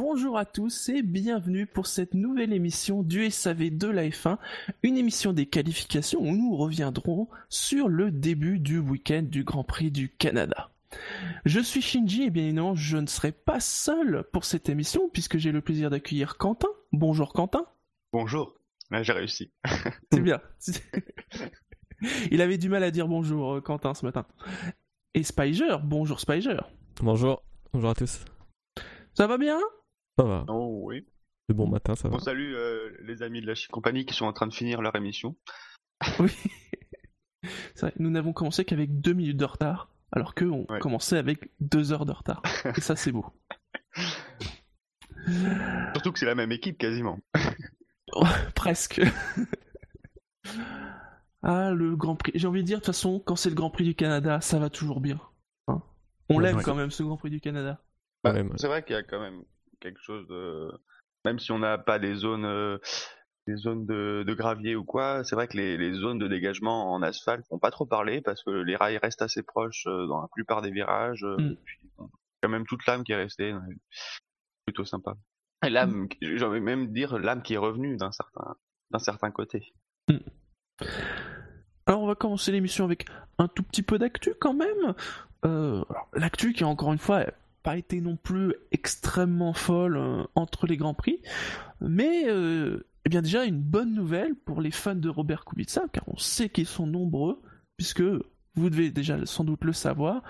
Bonjour à tous et bienvenue pour cette nouvelle émission du SAV de la F1, une émission des qualifications où nous reviendrons sur le début du week-end du Grand Prix du Canada. Je suis Shinji et bien évidemment je ne serai pas seul pour cette émission puisque j'ai le plaisir d'accueillir Quentin. Bonjour Quentin. Bonjour, Là, j'ai réussi. C'est bien. Il avait du mal à dire bonjour euh, Quentin ce matin. Et Spiger, bonjour Spiger. Bonjour, bonjour à tous. Ça va bien? Ça va. Oh oui. Le bon matin, ça va. On salue euh, les amis de la Chic Compagnie qui sont en train de finir leur émission. Oui. C'est vrai, nous n'avons commencé qu'avec deux minutes de retard, alors qu'eux ont Ouais. commencé avec deux heures de retard. Et ça, c'est beau. Surtout que c'est la même équipe quasiment. Presque. ah, le Grand Prix. J'ai envie de dire, de toute façon, quand c'est le Grand Prix du Canada, ça va toujours bien. Hein On Ouais, l'aime ouais. quand même, ce Grand Prix du Canada. Bah. C'est vrai qu'il y a quand même quelque chose de... Même si on n'a pas des zones, euh, des zones de, de gravier ou quoi, c'est vrai que les, les zones de dégagement en asphalte font pas trop parler parce que les rails restent assez proches euh, dans la plupart des virages. euh, Mm. puis, quand même toute l'âme qui est restée. Plutôt sympa. Et l'âme, j'ai envie même dire l'âme qui est revenue d'un certain, d'un certain côté. Alors, on va commencer l'émission avec un tout petit peu d'actu quand même. Euh, L'actu qui, encore une fois, pas été non plus extrêmement folle euh, entre les Grands Prix. Mais, euh, eh bien, déjà, une bonne nouvelle pour les fans de Robert Kubica, car on sait qu'ils sont nombreux, puisque vous devez déjà sans doute le savoir.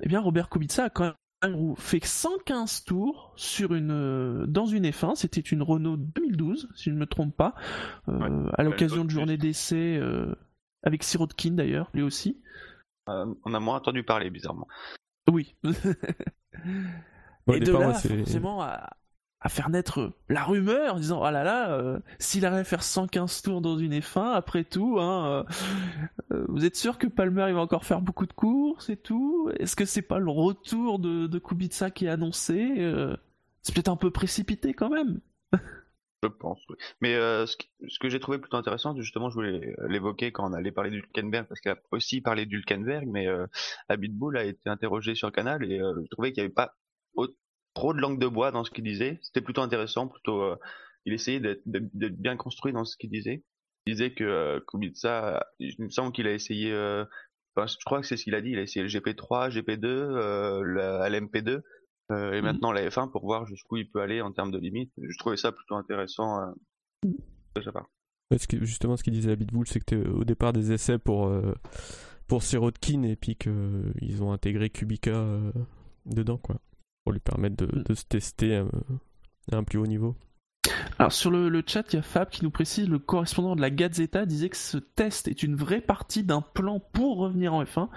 Eh bien, Robert Kubica a quand même fait 115 tours sur une, euh, dans une F1. C'était une Renault 2012, si je ne me trompe pas, euh, Ouais, à l'occasion de journée d'essai. euh, avec Sirotkin d'ailleurs, lui aussi. Euh, on a moins entendu parler bizarrement. Oui. Bon, et de là, moi, forcément, à, à faire naître la rumeur en disant, oh là là, euh, s'il arrive à faire 115 tours dans une F1, après tout, hein, euh, euh, vous êtes sûr que Palmer il va encore faire beaucoup de courses et tout? Est-ce que c'est pas le retour de, de Kubica qui est annoncé? Euh, C'est peut-être un peu précipité quand même. Je pense. Mais euh, ce, que j'ai trouvé plutôt intéressant, justement, je voulais l'évoquer quand on allait parler du Hülkenberg, parce qu'il a aussi parlé du Hülkenberg, mais euh, a été interrogé sur le canal et euh, je trouvais qu'il n'y avait pas trop de langue de bois dans ce qu'il disait. C'était plutôt intéressant, plutôt. euh, il essayait d'être bien construit dans ce qu'il disait. Il disait que euh, Kubica, il me semble qu'il a essayé. enfin, je crois que c'est ce qu'il a dit. Il a essayé le GP3, GP2, euh, la LMP2. Euh, et Mhm. maintenant la F1 pour voir jusqu'où il peut aller en termes de limites. Je trouvais ça plutôt intéressant euh, de sa part. Ouais, ce qui- justement, ce qu'il disait à Bitbull, c'est que au départ des essais pour, euh, pour Sirotkin et puis qu'ils ont intégré Kubica euh, dedans, quoi. Pour lui permettre de, de se tester euh, à un plus haut niveau. Alors sur le, chat, il y a Fab qui nous précise, le correspondant de la Gazzetta disait que ce test est une vraie partie d'un plan pour revenir en F1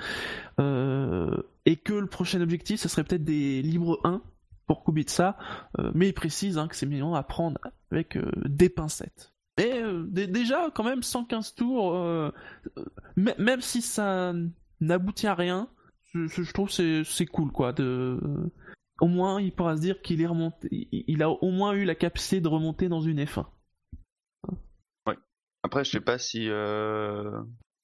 euh, et que le prochain objectif, ce serait peut-être des libres 1 pour Kubica, euh, mais il précise hein, que c'est mignon à prendre avec euh, des pincettes. Mais dé- déjà, quand même, 115 tours, même si ça n'aboutit à rien, je, je- trouve c'est cool quoi de au moins il pourra se dire qu'il est remonté il a au moins eu la capacité de remonter dans une F1 Après, je sais pas si, euh,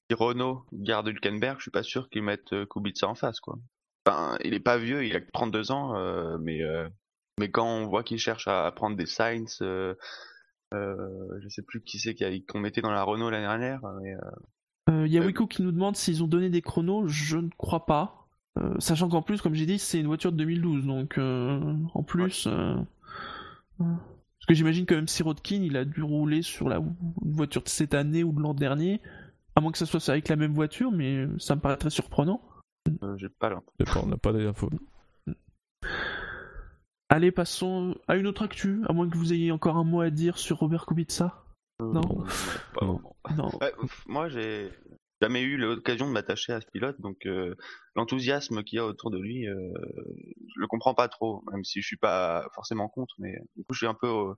si Renault garde Hülkenberg, je suis pas sûr qu'ils mettent euh, Kubica en face, quoi. Enfin, il est pas vieux, il a que 32 ans, euh, mais euh, mais quand on voit qu'il cherche à, prendre des euh, euh, je sais plus qui c'est qu'on mettait dans la Renault l'année dernière, mais, Il y a Wico qui nous demande s'ils ont donné des chronos, je ne crois pas. Euh, sachant qu'en plus, comme j'ai dit, c'est une voiture de 2012, donc euh, en plus... euh, euh, parce que j'imagine que même Sirotkin, il a dû rouler sur la voiture de cette année ou de l'an dernier, à moins que ça soit avec la même voiture, mais ça me paraît très surprenant. euh, j'ai pas l'info. Pas, on n'a pas d'infos. Allez, passons à une autre actu, à moins que vous ayez encore un mot à dire sur Robert Kubica. Non. Euh, pas Non. vraiment. Non. Ouais, pff, moi, j'ai jamais eu l'occasion de m'attacher à ce pilote, donc euh, l'enthousiasme qu'il y a autour de lui, euh, je le comprends pas trop, même si je suis pas forcément contre, mais du coup, je suis un peu, euh,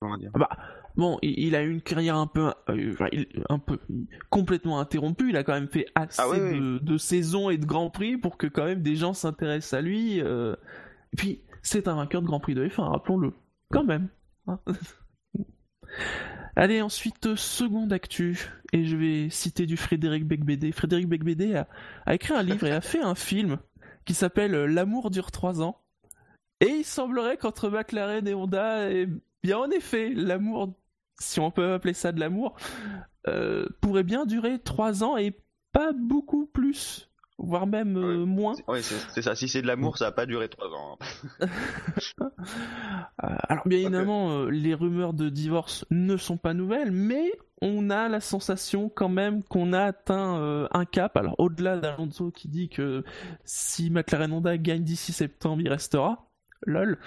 comment dire. Bah, bon, il, il a eu une carrière un peu, euh, un peu complètement interrompue. Il a quand même fait assez Ah oui, oui. de, saisons et de grands prix pour que quand même des gens s'intéressent à lui. Et puis, c'est un vainqueur de Grand Prix de F1, rappelons-le, quand même. hein. Allez, ensuite, seconde actu, et je vais citer du Frédéric Becbédé. Frédéric Becbédé a, écrit un livre et a fait un film qui s'appelle L'amour dure trois ans. Et il semblerait qu'entre McLaren et Honda, eh bien en effet, l'amour, si on peut appeler ça de l'amour, euh, pourrait bien durer trois ans et pas beaucoup plus, voire même euh, moins. Oui, c'est ça. Si c'est de l'amour, ça va pas durer trois ans. hein. Euh, alors bien évidemment, euh, les rumeurs de divorce ne sont pas nouvelles, mais on a la sensation quand même qu'on a atteint un cap. Alors au-delà d'Alonso qui dit que si McLaren Honda gagne d'ici septembre, il restera. Lol.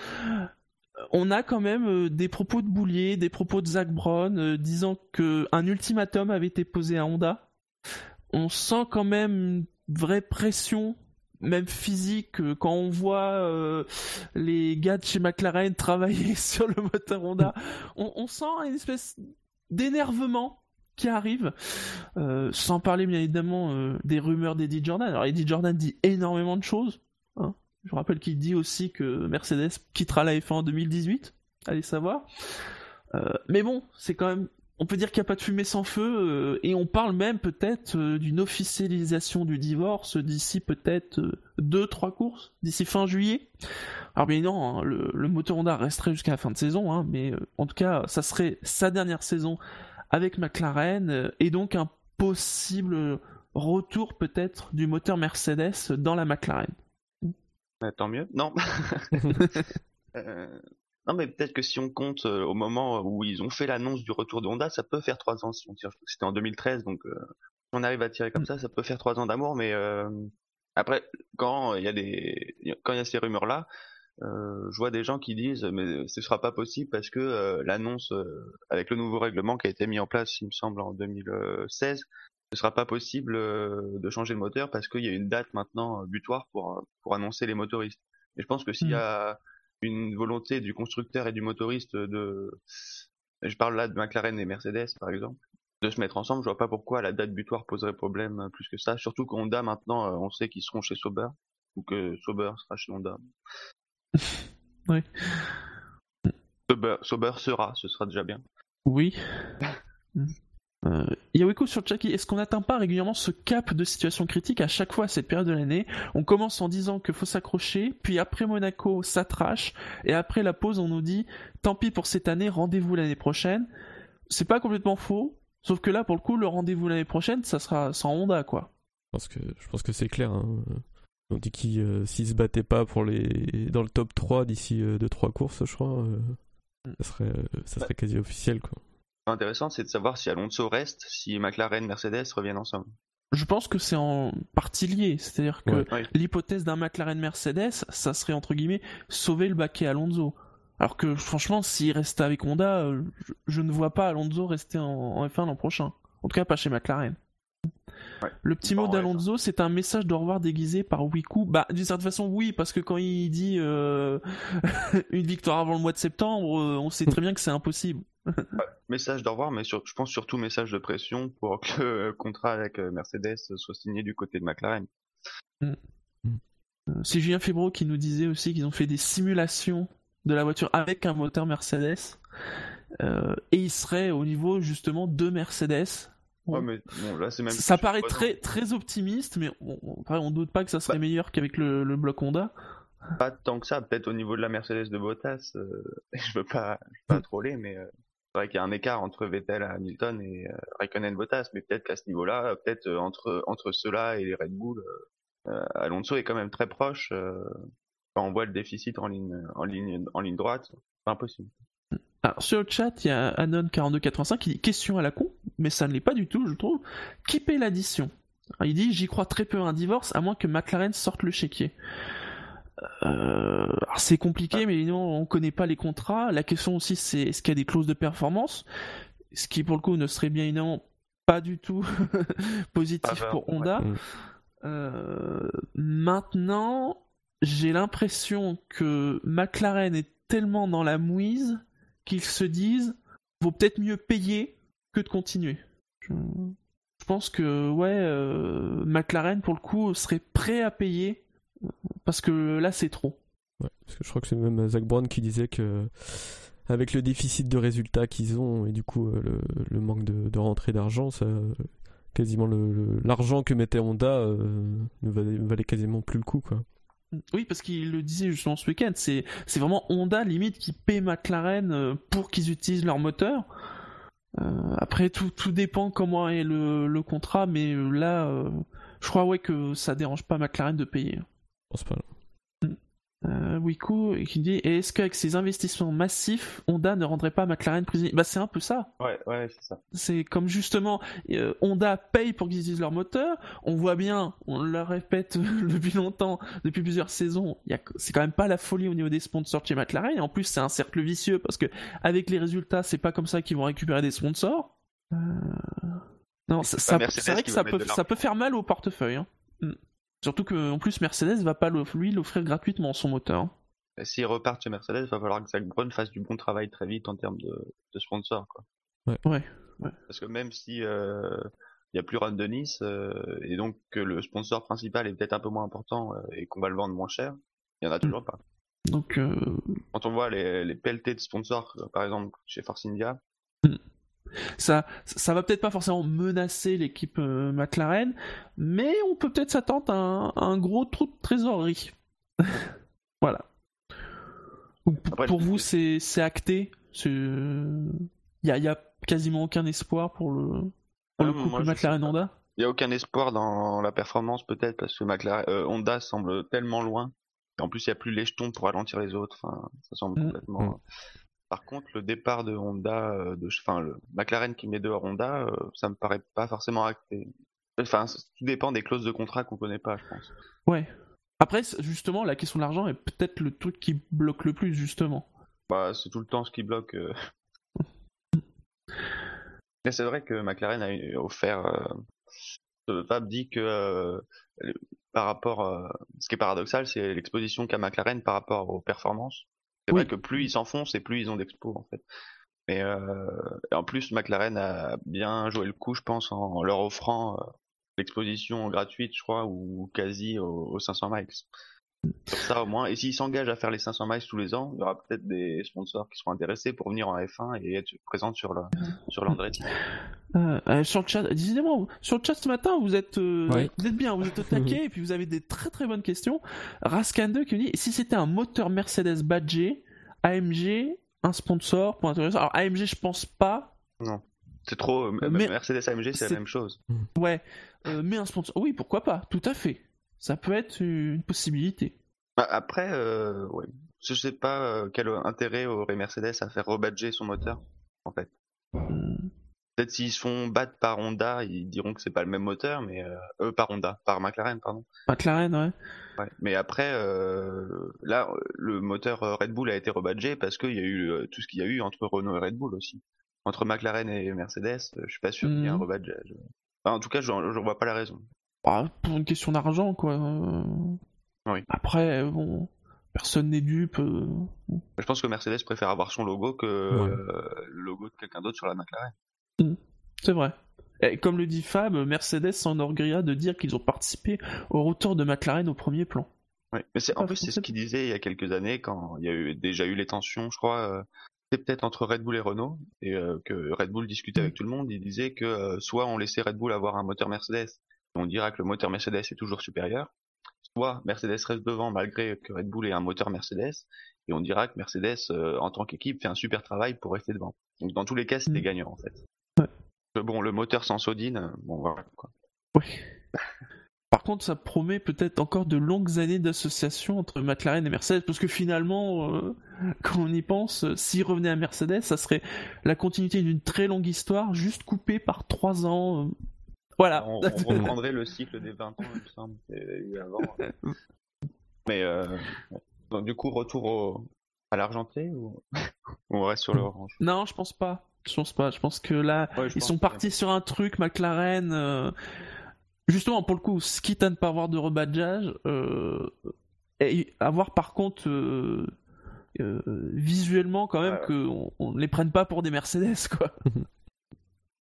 On a quand même des propos de Boulier, des propos de Zach Brown disant que un ultimatum avait été posé à Honda. On sent quand même une vraie pression, même physique, quand on voit euh, les gars de chez McLaren travailler sur le moteur Honda. On, sent une espèce d'énervement qui arrive, euh, sans parler bien évidemment euh, des rumeurs d'Eddie Jordan. Alors Eddie Jordan dit énormément de choses. hein. Je rappelle qu'il dit aussi que Mercedes quittera la F1 en 2018. Allez savoir. Mais bon, c'est quand même. On peut dire qu'il n'y a pas de fumée sans feu, euh, et on parle même peut-être euh, d'une officialisation du divorce d'ici peut-être euh, deux, trois courses, d'ici fin juillet. Alors bien non, hein, le, moteur Honda resterait jusqu'à la fin de saison, hein, mais euh, en tout cas, ça serait sa dernière saison avec McLaren, et donc un possible retour peut-être du moteur Mercedes dans la McLaren. Ouais, tant mieux. Non. Euh, Non, mais peut-être que si on compte euh, au moment où ils ont fait l'annonce du retour de Honda, ça peut faire trois ans. Si on tire, c'était en 2013, donc euh, si on arrive à tirer comme ça, ça peut faire trois ans d'amour. Mais euh, après, quand il y a des, quand il y a ces rumeurs-là, euh, je vois des gens qui disent, mais ce sera pas possible parce que euh, l'annonce euh, avec le nouveau règlement qui a été mis en place, il me semble, en 2016, ce sera pas possible euh, de changer le moteur parce qu'il y a une date maintenant euh, butoir pour euh, pour annoncer les motoristes. Et je pense que s'il y a une volonté du constructeur et du motoriste de, je parle là de McLaren et Mercedes par exemple, de se mettre ensemble, je vois pas pourquoi la date butoir poserait problème plus que ça. Surtout qu'Honda maintenant, euh, on sait qu'ils seront chez Sauber ou que Sauber sera chez Honda. Oui. Sauber, Sauber sera, ce sera déjà bien. Oui. Euh, Yaweko sur qui est-ce qu'on n'atteint pas régulièrement ce cap de situation critique à chaque fois à cette période de l'année? On commence en disant qu'il faut s'accrocher, puis après Monaco, ça trash, et après la pause, on nous dit tant pis pour cette année, rendez-vous l'année prochaine. C'est pas complètement faux, sauf que là, pour le coup, le rendez-vous l'année prochaine, ça sera sans Honda, quoi. Je pense que, je pense que c'est clair. hein. On dit qu'ils euh, s'ils se battaient pas pour les dans le top 3 d'ici 2-3 courses, je crois, euh, ça serait, euh, ça serait quasi officiel. Quoi. Intéressant, c'est de savoir si Alonso reste, si McLaren, Mercedes reviennent ensemble. Je pense que c'est en partie lié, c'est-à-dire que Ouais. L'hypothèse d'un McLaren Mercedes, ça serait entre guillemets sauver le baquet Alonso. Alors que franchement, s'il reste avec Honda, euh, je, je ne vois pas Alonso rester en, en F1 l'an prochain. En tout cas, pas chez McLaren. Ouais. Le petit mot d'Alonso, c'est un message d'au revoir déguisé par Wiku. Bah, d'une certaine façon, oui, parce que quand il dit euh, une victoire avant le mois de septembre, euh, on sait très bien que c'est impossible. Message d'au revoir, mais sur- je pense surtout message de pression pour que le contrat avec euh, Mercedes soit signé du côté de McLaren. Euh, C'est Julien Febro qui nous disait aussi qu'ils ont fait des simulations de la voiture avec un moteur Mercedes. Euh, et il serait au niveau justement de Mercedes. Bon. Ouais, mais bon, là c'est même. ça paraît très très optimiste, mais on, on, doute pas que ça serait Bah. meilleur qu'avec le, le bloc Honda. Pas tant que ça, peut-être au niveau de la Mercedes de Bottas. euh, je veux pas, je veux pas troller, mais euh, c'est vrai qu'il y a un écart entre Vettel, Hamilton et euh, Raikkonen, Bottas, mais peut-être qu'à ce niveau-là, euh, peut-être entre entre ceux-là et les Red Bull, euh, Alonso est quand même très proche. quand on voit le déficit en ligne, en ligne, en ligne droite, c'est impossible. Alors sur le chat, il y a Anon4285 qui dit question à la con, mais ça ne l'est pas du tout, je trouve. Qui paie l'addition? Il dit j'y crois très peu à un divorce, à moins que McLaren sorte le chéquier. Euh, c'est compliqué, mais non, on connaît pas les contrats. La question aussi, c'est est-ce qu'il y a des clauses de performance? Ce qui pour le coup ne serait bien évidemment pas du tout positif pour. Honda. Euh, maintenant, j'ai l'impression que McLaren est tellement dans la mouise qu'ils se disent vaut peut-être mieux payer que de continuer. Je, pense que ouais, euh, McLaren pour le coup serait prêt à payer parce que là c'est trop. Ouais, parce que je crois que c'est même Zach Brown qui disait que avec le déficit de résultats qu'ils ont et du coup euh, le, manque de, rentrée d'argent, ça quasiment l'argent que mettait Honda euh, ne valait, valait quasiment plus le coup quoi. Oui, parce qu'il le disait justement ce week-end, c'est vraiment Honda limite qui paie McLaren euh, pour qu'ils utilisent leur moteur. Euh, après, tout, tout dépend comment est le, le contrat, mais euh, là, je crois ouais que ça dérange pas McLaren de payer. Pense pas. Euh, Wico qui dit et est-ce qu'avec ces investissements massifs, Honda ne rendrait pas McLaren prisonnier Bah c'est un peu ça. Ouais, ouais, c'est ça. C'est comme justement euh, Honda paye pour qu'ils utilisent leur moteur. On voit bien, on le répète depuis longtemps, depuis plusieurs saisons. y a- C'est quand même pas la folie au niveau des sponsors chez McLaren. Et en plus, c'est un cercle vicieux parce que avec les résultats, c'est pas comme ça qu'ils vont récupérer des sponsors. Euh, Non, ça, pas ça- c'est vrai que ça peut, ça peut faire mal au portefeuille. hein. Mm. Surtout que en plus Mercedes va pas lui l'offrir gratuitement son moteur. hein. S'ils repartent chez Mercedes, il va falloir que Zach Brown fasse du bon travail très vite en termes de, de sponsors. Quoi. Ouais. Parce que même si euh, il y a plus Ron Dennis euh, et donc que le sponsor principal est peut-être un peu moins important euh, et qu'on va le vendre moins cher, il y en a toujours pas. Donc euh, Quand on voit les, les pelletés de sponsors, par exemple chez Force India, ça, ça va peut-être pas forcément menacer l'équipe euh, McLaren, mais on peut peut-être s'attendre à un, à un gros trou de trésorerie. voilà. Pour, Après, pour je- vous, c'est c'est acté. Il y a, y a quasiment aucun espoir pour le, pour le couple je sais McLaren pas. Honda. il y a aucun espoir dans la performance peut-être parce que McLaren, euh, Honda semble tellement loin. Et en plus, il n'y a plus les jetons pour ralentir les autres. Enfin, ça semble Mm. complètement. Mm. Par contre, le départ de Honda, euh, de, enfin le McLaren qui met dehors Honda, euh, ça me paraît pas forcément acté. Enfin, tout dépend des clauses de contrat qu'on connaît pas, je pense. Ouais. Après, justement, la question de l'argent est peut-être le truc qui bloque le plus, justement. Bah, c'est tout le temps ce qui bloque. euh. Mais c'est vrai que McLaren a offert. Euh... euh, Fab dit que euh, le- par rapport, euh, ce qui est paradoxal, c'est l'exposition qu'a McLaren par rapport aux performances. C'est Oui. vrai que plus ils s'enfoncent et plus ils ont d'expo en fait. Mais euh, en plus, McLaren a bien joué le coup, je pense, en leur offrant euh, l'exposition gratuite, je crois, ou quasi aux, aux 500 miles. Ça au moins. Et s'ils s'engagent à faire les 500 miles tous les ans, il y aura peut-être des sponsors qui seront intéressés pour venir en F1 et être présents sur la sur l'Andretti. Euh, euh, sur le chat, décidément, sur le chat ce matin, vous êtes, euh, vous êtes bien, vous êtes au taquet, et puis vous avez des très très bonnes questions. Raskan2 qui me dit, si c'était un moteur Mercedes badgé, AMG, un sponsor pour intéressant. Alors AMG, je pense pas. C'est trop. Mais- Mercedes AMG, c'est c'est- la même chose. Ouais, euh, mais un sponsor. Oui, pourquoi pas Tout à fait. Ça peut être une possibilité. Bah, Après, euh, ouais. je sais pas euh, quel intérêt aurait Mercedes à faire rebadger son moteur, en fait. Hmm. Peut-être s'ils se font battre par Honda, ils diront que c'est pas le même moteur, mais euh, euh, par Honda, par McLaren, pardon. McLaren, ouais. Ouais. Mais après, euh, là, le moteur Red Bull a été rebadgé parce qu'il y a eu euh, tout ce qu'il y a eu entre Renault et Red Bull aussi. Entre McLaren et Mercedes, je suis pas sûr qu'il y ait un. Enfin, en tout cas, je je vois pas la raison. Bah, pour une question d'argent, quoi. euh. Oui. Après, bon, personne n'est dupe. euh. Je pense que Mercedes préfère avoir son logo que Ouais. euh, le logo de quelqu'un d'autre sur la McLaren. C'est vrai. Et comme le dit Fab, Mercedes s'enorgueillira de dire qu'ils ont participé au retour de McLaren au premier plan. Mais c'est, en plus, c'est ce qu'il disait il y a quelques années quand il y a eu déjà eu les tensions, je crois. euh, c'était peut-être entre Red Bull et Renault et euh, que Red Bull discutait avec tout le monde. Il disait que euh, soit on laissait Red Bull avoir un moteur Mercedes on dira que le moteur Mercedes est toujours supérieur, soit Mercedes reste devant malgré que Red Bull ait un moteur Mercedes et on dira que Mercedes euh, en tant qu'équipe fait un super travail pour rester devant. Donc dans tous les cas, c'était Mm. gagnant en fait. Ouais. Bon, le moteur sans Sodine, bon voilà quoi. Oui. Par contre, ça promet peut-être encore de longues années d'association entre McLaren et Mercedes, parce que finalement, euh, quand on y pense, euh, s'ils revenaient à Mercedes, ça serait la continuité d'une très longue histoire, juste coupée par trois ans. Euh. Voilà. On, on reprendrait le cycle des 20 ans, il me semble, qu'il y a eu avant. Mais euh, donc du coup, retour au, à l'argenté ou... on reste sur l'orange non, je pense pas. Je pense pas. Je pense que là, Ouais, Ils sont que- partis sur un truc, McLaren. euh, Justement, pour le coup, ce quitte à ne pas avoir de rebadgeage, euh, et avoir par contre euh, euh, visuellement quand même qu'on on ne les prenne pas pour des Mercedes quoi.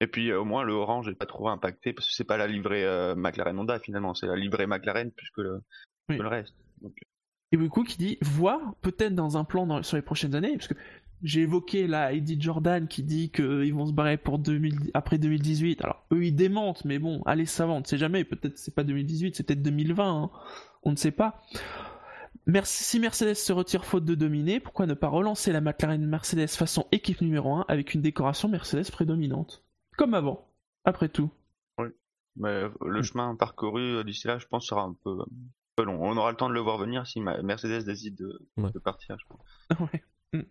Et puis euh, au moins le orange est pas trop impacté parce que c'est pas la livrée euh, McLaren Honda finalement, c'est la livrée McLaren plus que le, Oui. que le reste. Et beaucoup qui dit voir peut-être dans un plan dans- sur les prochaines années, parce que j'ai évoqué là Eddie Jordan qui dit qu'ils vont se barrer pour 2000, après 2018. Alors eux ils démentent, mais bon, allez savant, on ne sait jamais. Peut-être c'est pas 2018, c'est peut-être 2020, hein. on ne sait pas. Merci, si Mercedes se retire faute de dominer, pourquoi ne pas relancer la McLaren Mercedes façon équipe numéro 1 avec une décoration Mercedes prédominante? Comme avant, après tout. Mais euh, le Mm. chemin parcouru euh, d'ici là, je pense, sera un peu, un peu long. On aura le temps de le voir venir si Ma- Mercedes décide de, Ouais. de partir. Je pense. Ouais. Mm.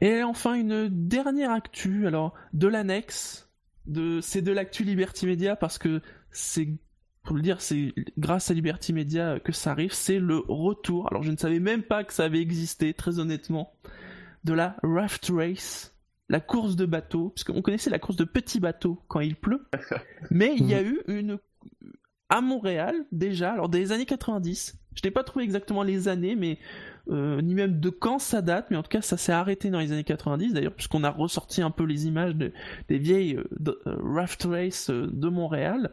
Et enfin une dernière actu, alors de l'annexe, de c'est de l'actu Liberty Media parce que c'est pour le dire, c'est grâce à Liberty Media que ça arrive, c'est le retour. Alors je ne savais même pas que ça avait existé, très honnêtement, de la Raft Race, la course de bateau, parce qu'on connaissait la course de petits bateaux quand il pleut, mais il y a eu une à Montréal déjà, alors des années 90. Je n'ai pas trouvé exactement les années, mais euh, ni même de quand ça date, mais en tout cas ça s'est arrêté dans les années 90 d'ailleurs, puisqu'on a ressorti un peu les images de- des vieilles euh, de- euh, raft race de Montréal.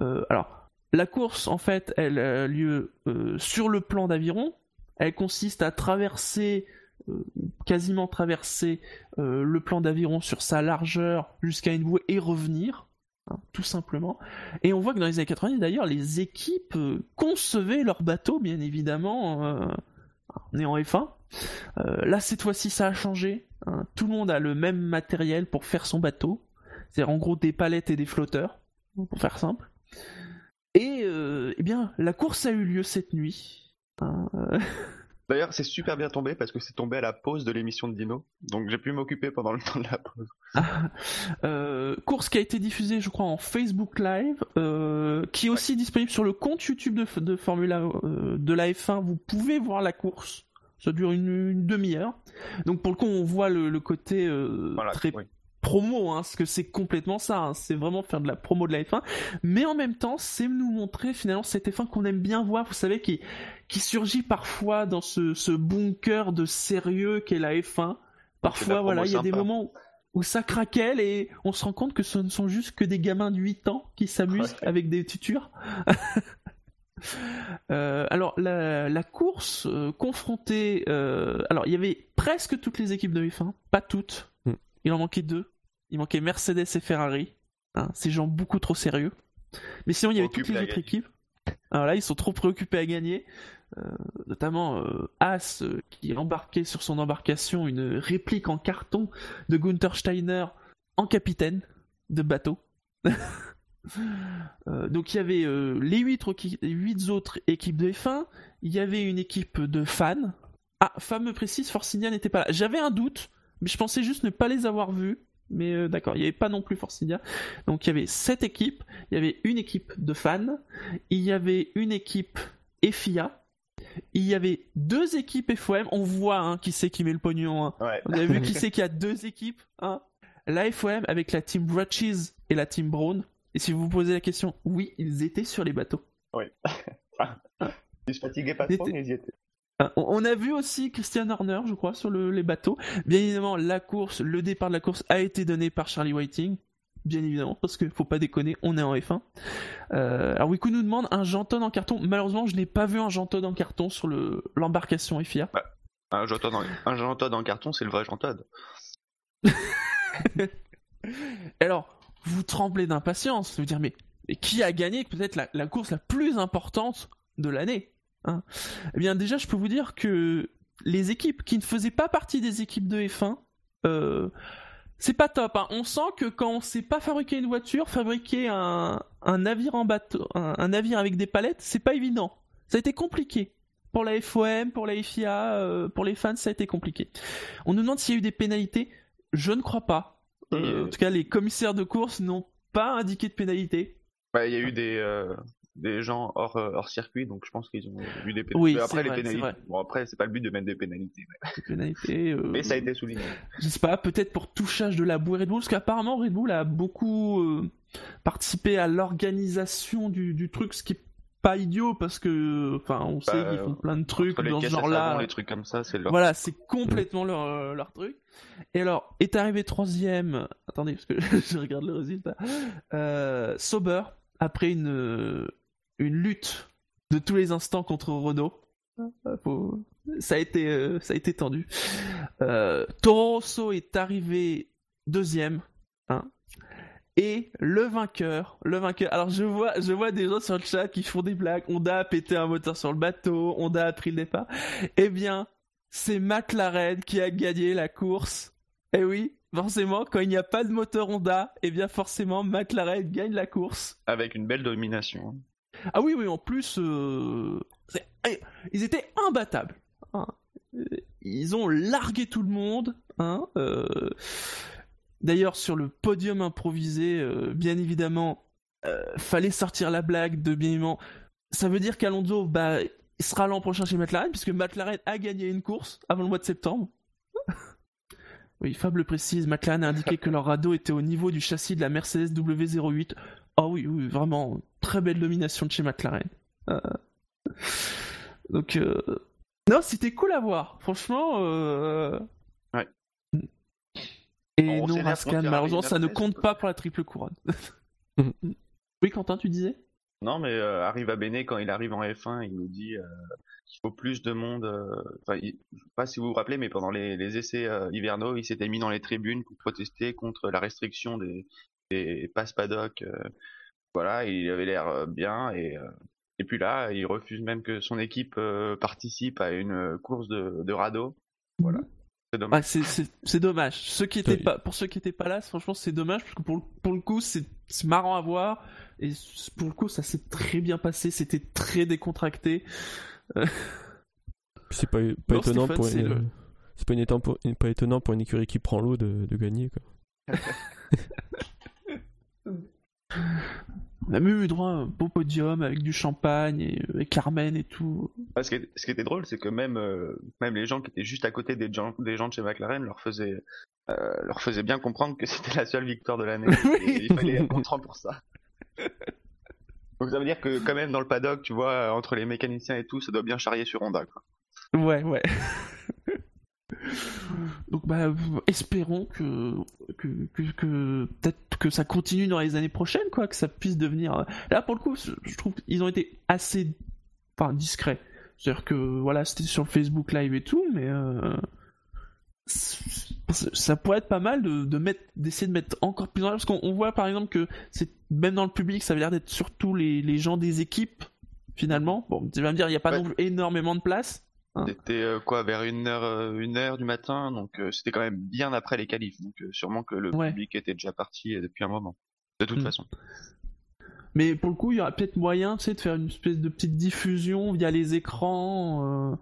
Euh, alors la course en fait elle a lieu sur le plan d'aviron. Elle consiste à traverser quasiment traverser euh, le plan d'aviron sur sa largeur jusqu'à une bouée et revenir, hein, tout simplement. Et on voit que dans les années 90, d'ailleurs, les équipes euh, concevaient leurs bateaux, bien évidemment. euh, en F1. Euh, là, cette fois-ci, ça a changé. hein. Tout le monde a le même matériel pour faire son bateau. C'est-à-dire, en gros, des palettes et des flotteurs, pour faire simple. Et, euh, eh bien, la course a eu lieu cette nuit. hein, euh, D'ailleurs, c'est super bien tombé parce que c'est tombé à la pause de l'émission de Dino. Donc j'ai pu m'occuper pendant le temps de la pause. Euh, course qui a été diffusée, je crois, en Facebook Live, euh, qui est aussi disponible sur le compte YouTube de, de Formula euh, de la F1. Vous pouvez voir la course. Ça dure une, une demi-heure. Donc pour le coup, on voit le, le côté euh, Voilà. très oui. Promo, hein, parce que c'est complètement ça. hein, c'est vraiment faire de la promo de la F1. Mais en même temps, c'est nous montrer finalement cette F1 qu'on aime bien voir. Vous savez, qui, qui surgit parfois dans ce, ce bunker de sérieux qu'est la F1. C'est de la Parfois, voilà, il y a des moments où où ça craquelle et on se rend compte que ce ne sont juste que des gamins de 8 ans qui s'amusent Ouais. avec des tutures. Euh, alors la, la course euh, confrontée, euh, alors il y avait presque toutes les équipes de F1, pas toutes. Mm. Il en manquait deux. Il manquait Mercedes et Ferrari. Hein, ces gens beaucoup trop sérieux. Mais sinon il y avait toutes les autres équipes. Alors là ils sont trop préoccupés à gagner. Euh, notamment euh, As euh, qui embarquait sur son embarcation une réplique en carton de Gunther Steiner en capitaine de bateau. Euh, donc il y avait euh, les 8, autres équipes de F1, il y avait une équipe de fans. Ah, fameux précise, Force India n'était pas là. J'avais un doute, mais je pensais juste ne pas les avoir vus. Mais euh, d'accord, il n'y avait pas non plus Force India. Donc il y avait sept équipes, il y avait une équipe de fans, il y avait une équipe FIA, il y avait deux équipes FOM. On voit hein, qui c'est qui met le pognon. hein. Ouais. Vous avez vu qui c'est qu'il y a deux équipes hein La FOM avec la team Brutches et la team Brown. Et si vous vous posez la question, oui, ils étaient sur les bateaux. Ils se fatiguaient pas trop, mais ils y étaient. On a vu aussi Christian Horner, je crois, sur le- les bateaux. Bien évidemment, la course, le départ de la course a été donné par Charlie Whiting. Bien évidemment, parce qu'il faut pas déconner, on est en F1. Euh, alors Wiku nous demande un Janton en carton. Malheureusement, je n'ai pas vu un Janton en carton sur le- l'embarcation FIA. Un Jean Todt en, un Jean Todt en carton, c'est le vrai. Et alors, vous tremblez d'impatience, vous dire, mais, mais qui a gagné peut-être la, la course la plus importante de l'année? Hein Eh bien, déjà, je peux vous dire que les équipes qui ne faisaient pas partie des équipes de F1, euh, c'est pas top. hein. On sent que quand on sait pas fabriquer une voiture, fabriquer un, un navire en bateau, un, un navire avec des palettes, c'est pas évident. Ça a été compliqué. Pour la FOM, pour la FIA, euh, pour les fans, ça a été compliqué. On nous demande s'il y a eu des pénalités. Je ne crois pas. Euh, en tout cas, les commissaires de course n'ont pas indiqué de pénalité. Bah, il y a eu des, euh, des gens hors, euh, hors circuit, donc je pense qu'ils ont eu des pénalités. Oui, après, les vrai, pénalités. Bon, après, c'est pas le but de mettre des pénalités. Mais, Des pénalités. euh, mais ça a été souligné. Je sais pas, peut-être pour touchage de la bouée Red Bull, parce qu'apparemment Red Bull a beaucoup euh, participé à l'organisation du, du truc, ce qui est pas idiot parce que, enfin, on sait Bah, qu'ils font plein de trucs dans ce genre-là. savon, les trucs comme ça, c'est leur. Voilà, c'est complètement leur, leur truc. Et alors, est arrivé troisième. Attendez, parce que je regarde le résultat. Euh, Sauber, après une, une lutte de tous les instants contre Renault. Euh, faut- Ça a été, euh, ça a été tendu. Euh, Toro Rosso est arrivé deuxième. Hein, et le vainqueur, le vainqueur. Alors je vois, je vois des gens sur le chat qui font des blagues. Honda a pété un moteur sur le bateau. Honda a pris le départ. Eh bien, c'est McLaren qui a gagné la course. Eh oui, forcément, quand il n'y a pas de moteur Honda, eh bien forcément McLaren gagne la course. Avec une belle domination. Ah oui, oui, en plus, euh, ils étaient imbattables. hein. Ils ont largué tout le monde. Hein, euh, D'ailleurs, sur le podium improvisé, euh, bien évidemment, fallait sortir la blague de bien évidemment. Ça veut dire qu'Alonso bah, sera l'an prochain chez McLaren, puisque McLaren a gagné une course avant le mois de septembre. Oui, Fab le précise, McLaren a indiqué que leur radeau était au niveau du châssis de la Mercedes W08. Ah oui, oui, vraiment, très belle domination de chez McLaren. Euh, Donc, euh, non, c'était cool à voir, franchement. euh, Ouais. Et On non, contre malheureusement, ça ne 9S, compte pas pour la triple couronne. Oui, Quentin, tu disais? Non, mais euh, arrive à Bene quand il arrive en F1, il nous dit euh, qu'il faut plus de monde. euh, Enfin, il- je sais pas si vous vous rappelez, mais pendant les, les essais euh, hivernaux, il s'était mis dans les tribunes pour protester contre la restriction des, des passes paddock. euh, voilà, il avait l'air bien et et puis là, il refuse même que son équipe participe à une course de, de radeau. Voilà, c'est dommage. C'est- dommage. Ceux qui étaient pas, pour ceux qui étaient pas là, franchement, c'est dommage parce que pour, le- pour le coup, c'est c'est marrant à voir et pour le coup, ça s'est très bien passé. C'était très décontracté. C'est pas, pas Non, étonnant Stéphane, pour c'est une... le- C'est pas, une étonnant pour- pas étonnant pour une écurie qui prend l'eau de, de gagner. Quoi. On a même eu droit à un beau podium avec du champagne et, et Carmen et tout. Que ce qui était drôle, c'est que même euh, même les gens qui étaient juste à côté des gens des gens de chez McLaren leur faisaient euh, leur faisaient bien comprendre que c'était la seule victoire de l'année. Il fallait être content pour ça. Donc ça veut dire que quand même dans le paddock, tu vois, entre les mécaniciens et tout, ça doit bien charrier sur Honda. Quoi. Ouais, ouais. Donc bah espérons que que, que, que- peut-être que ça continue dans les années prochaines quoi, que ça puisse devenir. Là pour le coup, je trouve qu'ils ont été assez, enfin discrets. C'est-à-dire que voilà, c'était sur Facebook Live et tout, mais euh, ça pourrait être pas mal de, de mettre, d'essayer de mettre encore plus en parce qu'on on voit par exemple que c'est même dans le public, ça avait l'air d'être surtout les, les gens des équipes finalement. Bon, tu vas me dire, il n'y a pas Ouais. non plus énormément de place. Hein. C'était euh, quoi vers une heure euh, une heure du matin, donc euh, c'était quand même bien après les qualifs. Donc euh, sûrement que le Ouais. public était déjà parti depuis un moment. De toute Mm. façon. Mais pour le coup, il y aurait peut-être moyen, tu sais, de faire une espèce de petite diffusion via les écrans.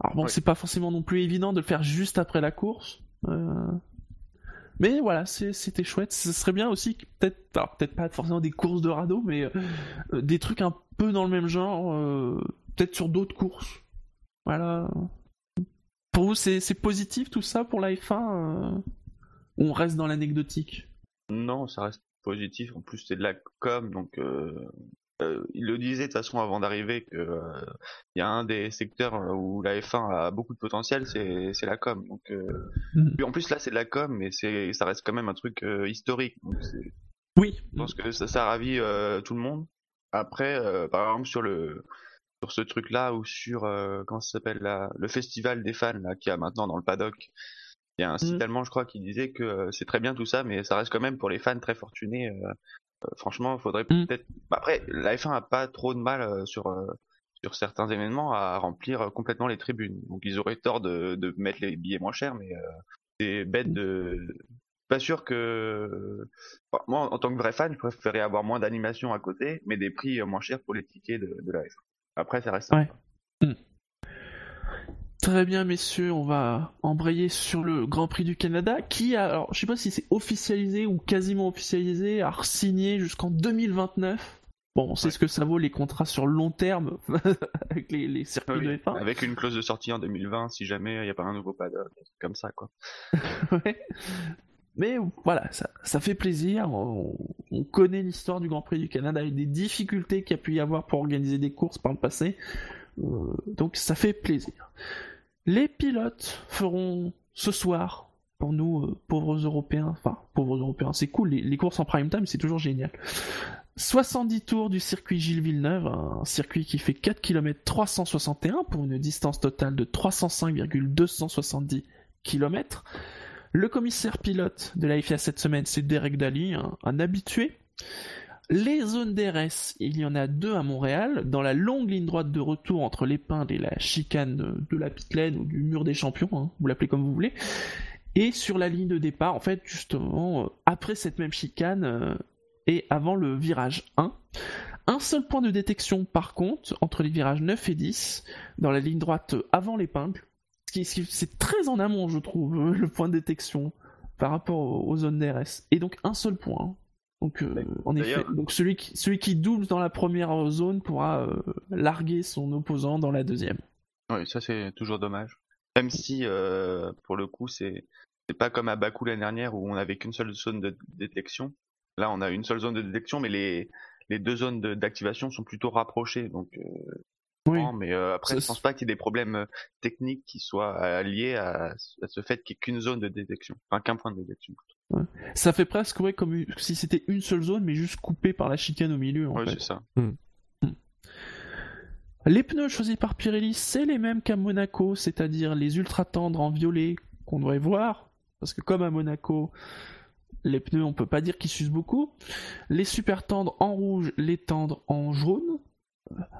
Alors bon, Ouais. c'est pas forcément non plus évident de le faire juste après la course. Mais voilà, c'était chouette. Ce serait bien aussi, peut-être, alors peut-être pas forcément des courses de radeau, mais des trucs un peu dans le même genre, peut-être sur d'autres courses. Voilà. Pour vous, c'est c'est positif tout ça pour la F1 euh, ou On reste dans l'anecdotique? Non, ça reste positif. En plus, c'est de la com, donc euh, euh, il le disait de toute façon avant d'arriver que euh, il y a un des secteurs où la F1 a beaucoup de potentiel, c'est c'est la com. Donc, puis en plus là, c'est de la com, mais c'est ça reste quand même un truc historique. Donc, Oui. je pense que ça, ça ravit tout le monde. Après, par exemple sur le sur ce truc-là ou sur euh, comment ça s'appelle là, le festival des fans là qu'il y a maintenant dans le paddock. Il y a un site Mhm. allemand, je crois, qui disait que euh, c'est très bien tout ça, mais ça reste quand même pour les fans très fortunés. euh, franchement, il faudrait Mhm. peut-être. Bah, Après, la F1 a pas trop de mal sur sur certains événements à remplir complètement les tribunes. Donc ils auraient tort de, de mettre les billets moins chers, mais euh, c'est bête de. Pas sûr que. Enfin, moi, en tant que vrai fan, je préférerais avoir moins d'animation à côté, mais des prix moins chers pour les tickets de, de la F1. Après, ça reste. Ouais. sympa. Très bien, messieurs, on va embrayer sur le Grand Prix du Canada, qui a, alors, je sais pas si c'est officialisé ou quasiment officialisé, a signé jusqu'en 2029. Bon, on sait Ouais. ce que ça vaut les contrats sur long terme avec les, les circuits Oui, de F1. Avec une clause de sortie en 2020, si jamais il n'y a pas un nouveau paddock, comme ça, quoi. Ouais. Mais voilà, ça, fait plaisir. On, on connaît l'histoire du Grand Prix du Canada et des difficultés qu'il y a pu y avoir pour organiser des courses par le passé. Euh, donc ça fait plaisir. Les pilotes feront ce soir, pour nous, euh, pauvres Européens, enfin, pauvres Européens, c'est cool, les, les courses en prime time, c'est toujours génial. 70 tours du circuit Gilles Villeneuve, un circuit qui fait 4 km 361 pour une distance totale de 305,270 km. Le commissaire pilote de la FIA cette semaine, c'est Derek Daly, un, habitué. Les zones DRS, il y en a deux à Montréal, dans la longue ligne droite de retour entre l'épingle et la chicane de, la pit lane ou du mur des champions, hein, vous l'appelez comme vous voulez. Et sur la ligne de départ, en fait, justement, euh, après cette même chicane euh, et avant le virage 1. Un seul point de détection, par contre, entre les virages 9 et 10, dans la ligne droite euh, avant l'épingle. C'est très en amont, je trouve, euh, le point de détection par rapport aux, zones DRS. Et donc un seul point. hein. Donc, euh, en effet, donc celui qui, celui qui double dans la première zone pourra euh, larguer son opposant dans la deuxième. Oui, ça c'est toujours dommage. Même si, euh, pour le coup, c'est pas comme à Bakou l'année dernière où on avait qu'une seule zone de détection. Là, on a une seule zone de détection, mais les, les deux zones de- d'activation sont plutôt rapprochées. Donc, Oui. non, mais euh, après, je pense pas qu'il y ait des problèmes euh, techniques qui soient euh, liés à, à ce fait qu'il n'y ait qu'une zone de détection, enfin qu'un point de détection. Ça fait presque ouais, comme si c'était une seule zone, mais juste coupée par la chicane au milieu. En Oui, fait. c'est ça. Les pneus choisis par Pirelli, c'est les mêmes qu'à Monaco, c'est-à-dire les ultra tendres en violet qu'on devrait voir, parce que comme à Monaco, les pneus, on peut pas dire qu'ils s'usent beaucoup. Les super tendres en rouge, les tendres en jaune.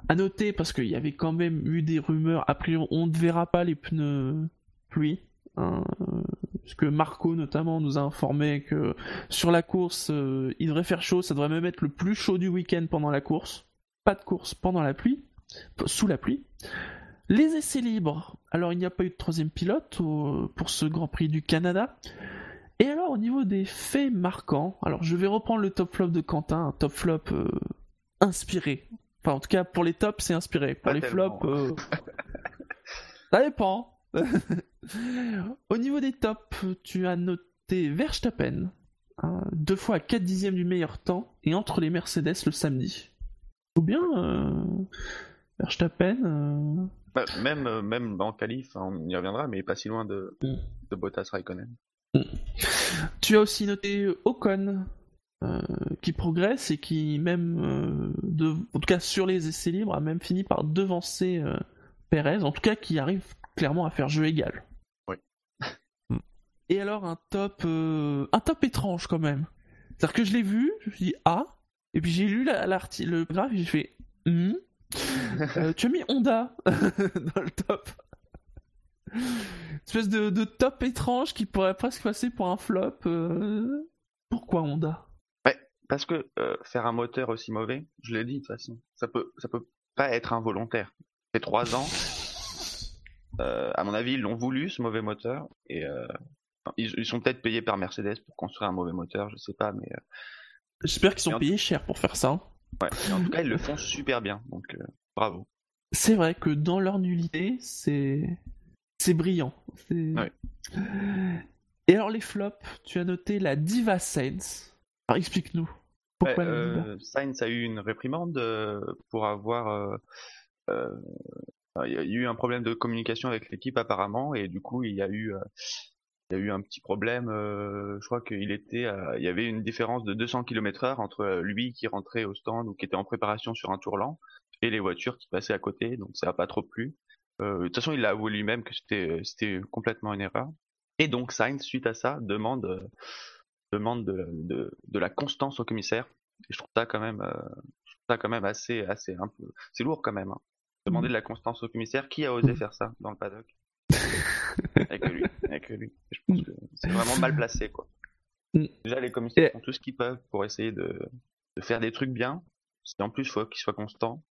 À noter, parce qu'il y avait quand même eu des rumeurs, a priori, on ne verra pas les pneus pluie. hein, parce que Marco notamment nous a informé que sur la course, euh, il devrait faire chaud, ça devrait même être le plus chaud du week-end pendant la course. Pas de course pendant la pluie sous la pluie. Les essais libres. Alors, il n'y a pas eu de troisième pilote pour ce Grand Prix du Canada. Et alors, au niveau des faits marquants, alors je vais reprendre le top flop de Quentin, un top flop euh, inspiré. Enfin, en tout cas, pour les tops, c'est inspiré. Pour Pas les tellement. flops, euh, ça dépend. au niveau des tops, tu as noté Verstappen, hein, deux fois à 4 dixièmes du meilleur temps, et entre les Mercedes le samedi. Ou bien, euh, Verstappen, euh, Bah, même, même en qualif, hein, on y reviendra, mais pas si loin de, Mm. de Bottas Raikkonen. tu as aussi noté Ocon, euh, qui progresse et qui même, euh, de, en tout cas sur les essais libres, a même fini par devancer euh, Perez, en tout cas qui arrive clairement à faire jeu égal. Oui. Mm. Et alors un top, un top étrange quand même. C'est-à-dire que je l'ai vu, je me suis dit ah, et puis j'ai lu la- le graphe et j'ai fait Hmm? Euh, tu as mis Honda dans le top. Espèce de, de top étrange qui pourrait presque passer pour un flop. euh. Pourquoi Honda? Parce que euh, faire un moteur aussi mauvais, je l'ai dit de toute façon, ça peut, ça peut pas être involontaire. Fait trois ans. Euh, à mon avis, ils l'ont voulu ce mauvais moteur et euh, ils, ils sont peut-être payés par Mercedes pour construire un mauvais moteur, je sais pas, mais J'espère qu'ils sont Merde. payés cher pour faire ça. ouais. Mais en tout cas, ils le font super bien, donc bravo. C'est vrai que dans leur nullité, c'est c'est brillant. C'est- Ouais. Et alors les flops, tu as noté la Diva Saints. Alors explique-nous. Pourquoi euh, Sainz a eu une réprimande euh, pour avoir. euh, il y a eu un problème de communication avec l'équipe apparemment et du coup il y a eu il y a eu un petit problème. euh, je crois qu'il était, il y avait une différence de 200 km/h entre lui qui rentrait au stand ou qui était en préparation sur un tour lent et les voitures qui passaient à côté. Donc ça a pas trop plu. Euh, de toute façon, il a avoué lui-même que c'était c'était complètement une erreur. Et donc Sainz, suite à ça, demande demande de, de, de la constance au commissaire. Et je trouve ça quand même, euh, je trouve ça quand même assez, assez un peu, c'est lourd quand même. hein. Demander de la constance au commissaire, qui a osé faire ça dans le paddock? Avec lui, avec lui. Je pense que c'est vraiment mal placé quoi. Mm. Déjà les commissaires font tout ce qu'ils peuvent pour essayer de, de faire des trucs bien. Et en plus, il faut qu'ils soient constants.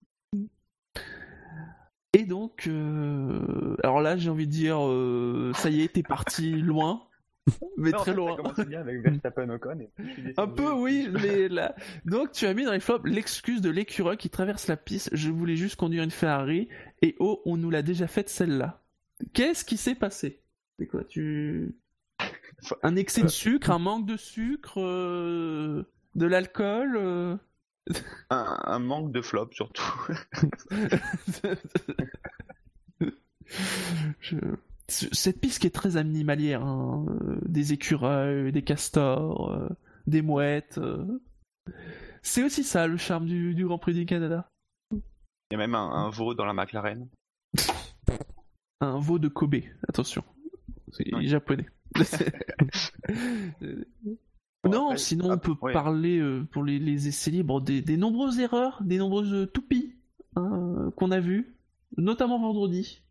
Et donc, euh, alors là, j'ai envie de dire, euh, ça y est, t'es parti loin, mais Non, en très fait, loin. Ça commençait bien avec Verstappen Ocon. Et Un peu, oui, mais là. Donc, tu as mis dans les flops l'excuse de l'écureuil qui traverse la piste. Je voulais juste conduire une Ferrari. Et oh, on nous l'a déjà faite celle-là. Qu'est-ce qui s'est passé? C'est quoi, tu. Un excès de sucre, un manque de sucre, euh, de l'alcool. euh? un, un manque de flop surtout. Je- Cette piste qui est très animalière, hein, euh, des écureuils, des castors, euh, des mouettes. euh. C'est aussi ça le charme du, du Grand Prix du Canada. Il y a même un, un veau dans la McLaren. Un veau de Kobe, attention. C'est Oui. japonais. Non, sinon on après, peut ouais. parler euh, pour les, les essais libres des, des nombreuses erreurs, des nombreuses toupies hein, qu'on a vues, notamment vendredi.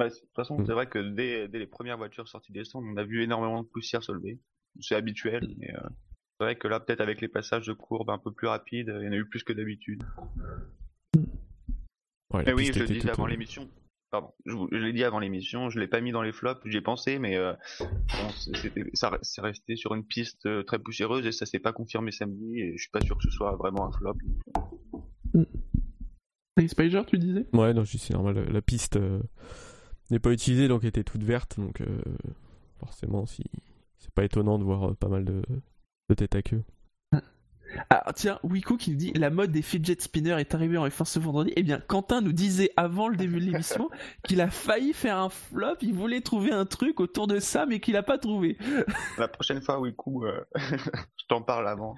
Ouais, de toute façon, Mm. c'est vrai que dès, dès les premières voitures sorties des stands, on a vu énormément de poussière se lever. C'est habituel, mais euh, c'est vrai que là, peut-être avec les passages de courbes un peu plus rapides, il y en a eu plus que d'habitude. Ouais, Mais oui, je le disais avant l'émission. Pardon, je, je l'ai dit avant l'émission, je l'ai pas mis dans les flops, j'y ai pensé, mais euh, bon, ça c'est resté sur une piste euh, très poussiéreuse et ça s'est pas confirmé samedi et je suis pas sûr que ce soit vraiment un flop. Et Spider, tu disais? Ouais, non, c'est normal. La piste euh, n'est pas utilisée, donc était toute verte. Donc, euh, forcément, si... c'est pas étonnant de voir euh, pas mal de, de tête à queue. Ah tiens, Wiku qui nous dit la mode des fidget spinners est arrivée en F1 ce vendredi. Eh bien, Quentin nous disait avant le début de l'émission qu'il a failli faire un flop, il voulait trouver un truc autour de ça, mais qu'il a pas trouvé. La prochaine fois, Wiku, euh, je t'en parle avant.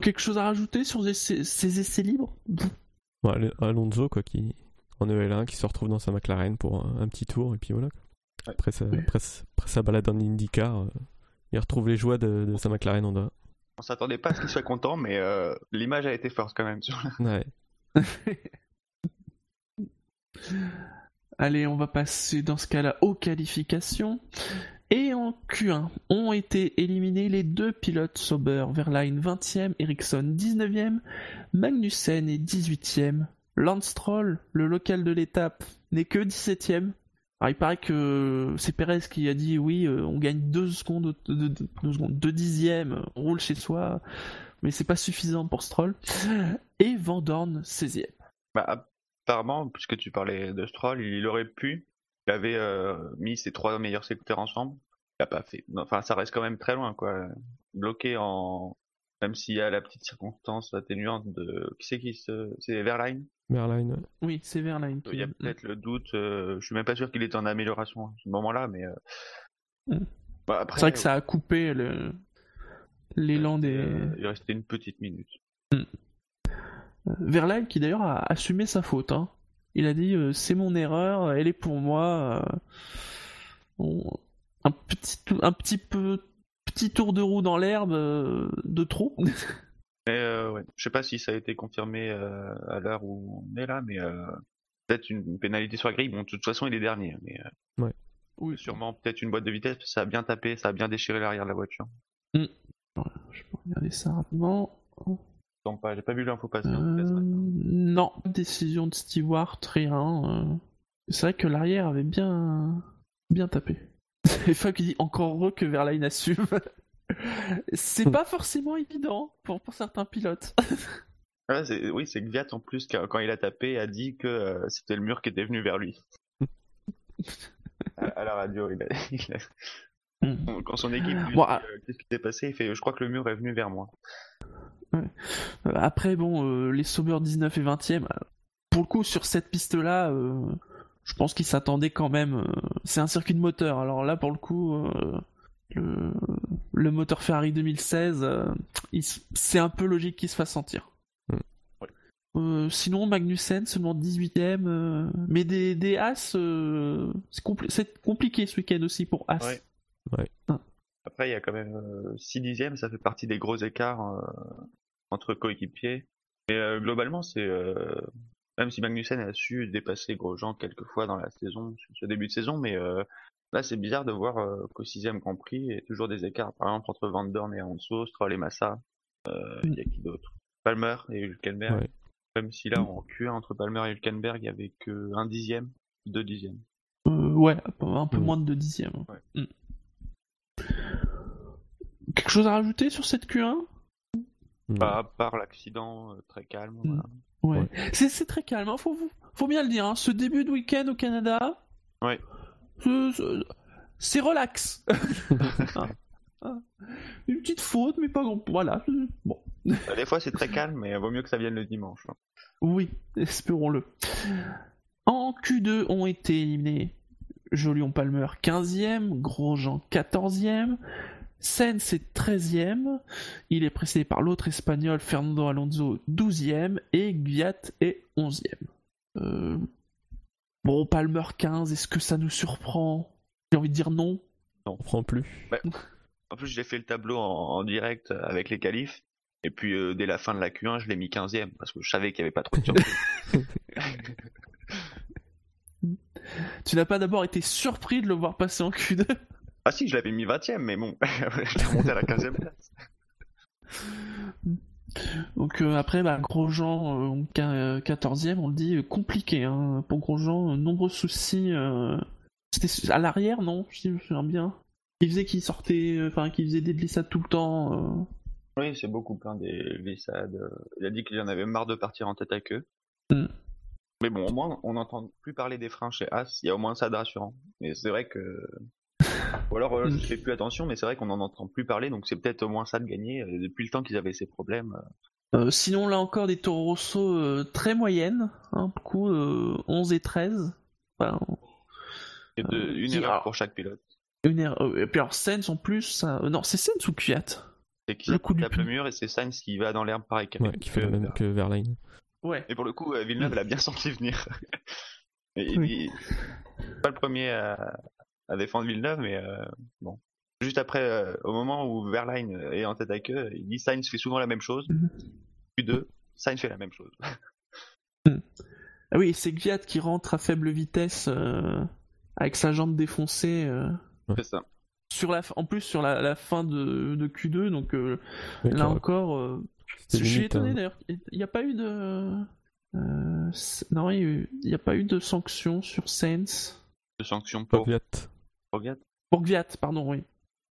Quelque chose à rajouter sur ces, ces essais libres? Ouais, Alonso, quoi, qui en EL1, qui se retrouve dans sa McLaren pour un, un petit tour, et puis voilà. Ouais. Après, sa, après, sa- après sa balade en IndyCar, euh, il retrouve les joies de, de sa McLaren Honda. On s'attendait pas à ce qu'il soit content, mais euh, l'image a été forte quand même. Sur la- Ouais. Allez, on va passer dans ce cas-là aux qualifications. Et en Q1 ont été éliminés les deux pilotes Sauber, Verline 20e, Ericsson 19e, Magnussen est 18e, Lance Stroll, le local de l'étape, n'est que 17e. Alors il paraît que c'est Perez qui a dit oui, euh, on gagne 2 secondes, 2 secondes, 2 dixièmes, on roule chez soi, mais c'est pas suffisant pour Stroll. Et Van Dorn 16e. Bah, apparemment, puisque tu parlais de Stroll, il aurait pu. Il avait euh, mis ses trois meilleurs secteurs ensemble. Il a pas fait. Enfin, ça reste quand même très loin, quoi. Bloqué en. Même s'il y a la petite circonstance atténuante de. Qui c'est qui se. C'est Verline Merline, ouais. Oui, c'est Verline. Il y a peut-être le doute. euh, je suis même pas sûr qu'il était en amélioration à ce moment-là, mais. euh, Mm. bah, C'est vrai que ça a coupé le l'élan des euh, il restait une petite minute. Verlaine qui d'ailleurs a assumé sa faute. hein. Il a dit euh, c'est mon erreur, elle est pour moi. euh, bon, un petit tou- un petit peu petit tour de roue dans l'herbe euh, de trop. Mais euh, ouais, je sais pas si ça a été confirmé euh, à l'heure où on est là, mais euh, peut-être une pénalité sur la grille. Bon, de toute façon, il est dernier, mais euh, oui, sûrement peut-être une boîte de vitesse, parce que ça a bien tapé, ça a bien déchiré l'arrière de la voiture. Je peux regarder ça rapidement. Attends pas, j'ai pas vu l'info passer. Euh, non, décision de Stewart, rien. euh. C'est vrai que l'arrière avait bien bien tapé. Et Fab qui dit encore heureux que Verlaine assume. C'est pas forcément évident pour, pour certains pilotes. Ah, oui, c'est Gviat en plus, quand il a tapé, a dit que euh, c'était le mur qui était venu vers lui. à, à la radio, il a, il a- quand son équipe lui Bon, dit, ah. euh, qu'est-ce qui s'est passé, il fait je crois que le mur est venu vers moi. Euh, Après, bon, euh, les Sauber 19 et 20e, euh, pour le coup, sur cette piste-là, je pense qu'ils s'attendaient quand même. euh, c'est un circuit de moteur, alors là, pour le coup, euh, le, le moteur Ferrari 2016, euh, c'est un peu logique qu'il se fasse sentir. Mm. Ouais. Euh, sinon, Magnussen, seulement 18ème, euh, mais des, des As, euh, c'est compli- c'est compliqué ce week-end aussi pour As. Ouais. Ouais. Après, il y a quand même 6 dixièmes, ça fait partie des gros écarts euh, entre coéquipiers. Mais euh, globalement, c'est euh, même si Magnussen a su dépasser Grosjean quelques fois dans la saison, ce début de saison, mais euh, là, c'est bizarre de voir euh, qu'au sixième Grand Prix, il y a toujours des écarts. Par exemple, entre Van Dorn et Alonso, Stroll et Massa, euh, il y a qui d'autre? Palmer et Hülkenberg. Ouais. Même si là, en Q1 entre Palmer et Hülkenberg, il y avait que un dixième, deux dixièmes. Euh, ouais, un peu Mm. moins de 2 dixièmes. Ouais. Mm. Quelque chose à rajouter sur cette Q1 Mm. Pas à part l'accident euh, très calme. Mm. voilà. Ouais. C'est, c'est très calme, hein, faut, faut bien le dire. hein. Ce début de week-end au Canada, Ouais. c'est- c'est- c'est relax. Une petite faute, mais pas grand. Voilà. Bon. Des fois, c'est très calme, mais vaut mieux que ça vienne le dimanche. hein. Oui, espérons-le. En Q2 ont été éliminés Jolion Palmer 15e, Grosjean 14e, Sens est 13e, il est précédé par l'autre espagnol Fernando Alonso 12e et Gviat est 11e. Euh, Bon, Palmer 15, est-ce que ça nous surprend? J'ai envie de dire non. On prend plus. En plus, j'ai fait le tableau en, en direct avec les qualifs. Et puis, euh, dès la fin de la Q1, je l'ai mis 15ème parce que je savais qu'il n'y avait pas trop de surprises. Tu n'as pas d'abord été surpris de le voir passer en Q2 ah si, je l'avais mis 20ème, mais bon, je l'ai remonté à la 15ème place. Donc euh, après, bah, Grosjean, euh, quin- euh, 14e, on le dit, euh, compliqué. Hein. Pour Grosjean, euh, nombreux soucis. euh, C'était à l'arrière, non Je me souviens bien. Il faisait qu'il sortait, euh, enfin, qu'il faisait des glissades tout le temps. euh. Oui, c'est beaucoup plein des glissades. Il a dit qu'il en avait marre de partir en tête à queue. Mm. Mais bon, au moins, on n'entend plus parler des freins chez As. Il y a au moins ça de rassurant. Mais c'est vrai que... Ou alors, euh, je Mm. fais plus attention, mais c'est vrai qu'on n'en entend plus parler, donc c'est peut-être au moins ça de gagner. euh, Depuis le temps qu'ils avaient ces problèmes. euh, Euh, sinon, là encore, des Toro Rosso euh, très moyennes. Hein, beaucoup, euh, 11 et 13. Enfin, et de- Euh, une qui- erreur alors- pour chaque pilote. une erreur- euh, Et puis alors, Sens en plus, euh, non, c'est Sens ou Kvyat? C'est qui Le coup du tape le mur et c'est Sainz qui va dans l'herbe pareil. Ouais, qui fait la même que Verlaine. Ouais. Et pour le coup, euh, Villeneuve, elle a bien senti venir. Et il- Oui. il- pas le premier à, à défendre Villeneuve, mais euh, bon. Juste après, euh, au moment où Verlaine est en tête à queue, il dit Sainz fait souvent la même chose. Mhm. Q2, Sainz fait la même chose. Ah oui, c'est Gviat qui rentre à faible vitesse euh, avec sa jambe défoncée. euh, C'est ça. sur la, f- en plus sur la, la fin de, de Q2, donc euh, là encore, euh, je suis étonné hein. d'ailleurs. Il n'y a pas eu de, euh, non, il n'y a pas eu de sanction sur Sainz De sanction pour Gviat. Pour Gviat, pardon, oui.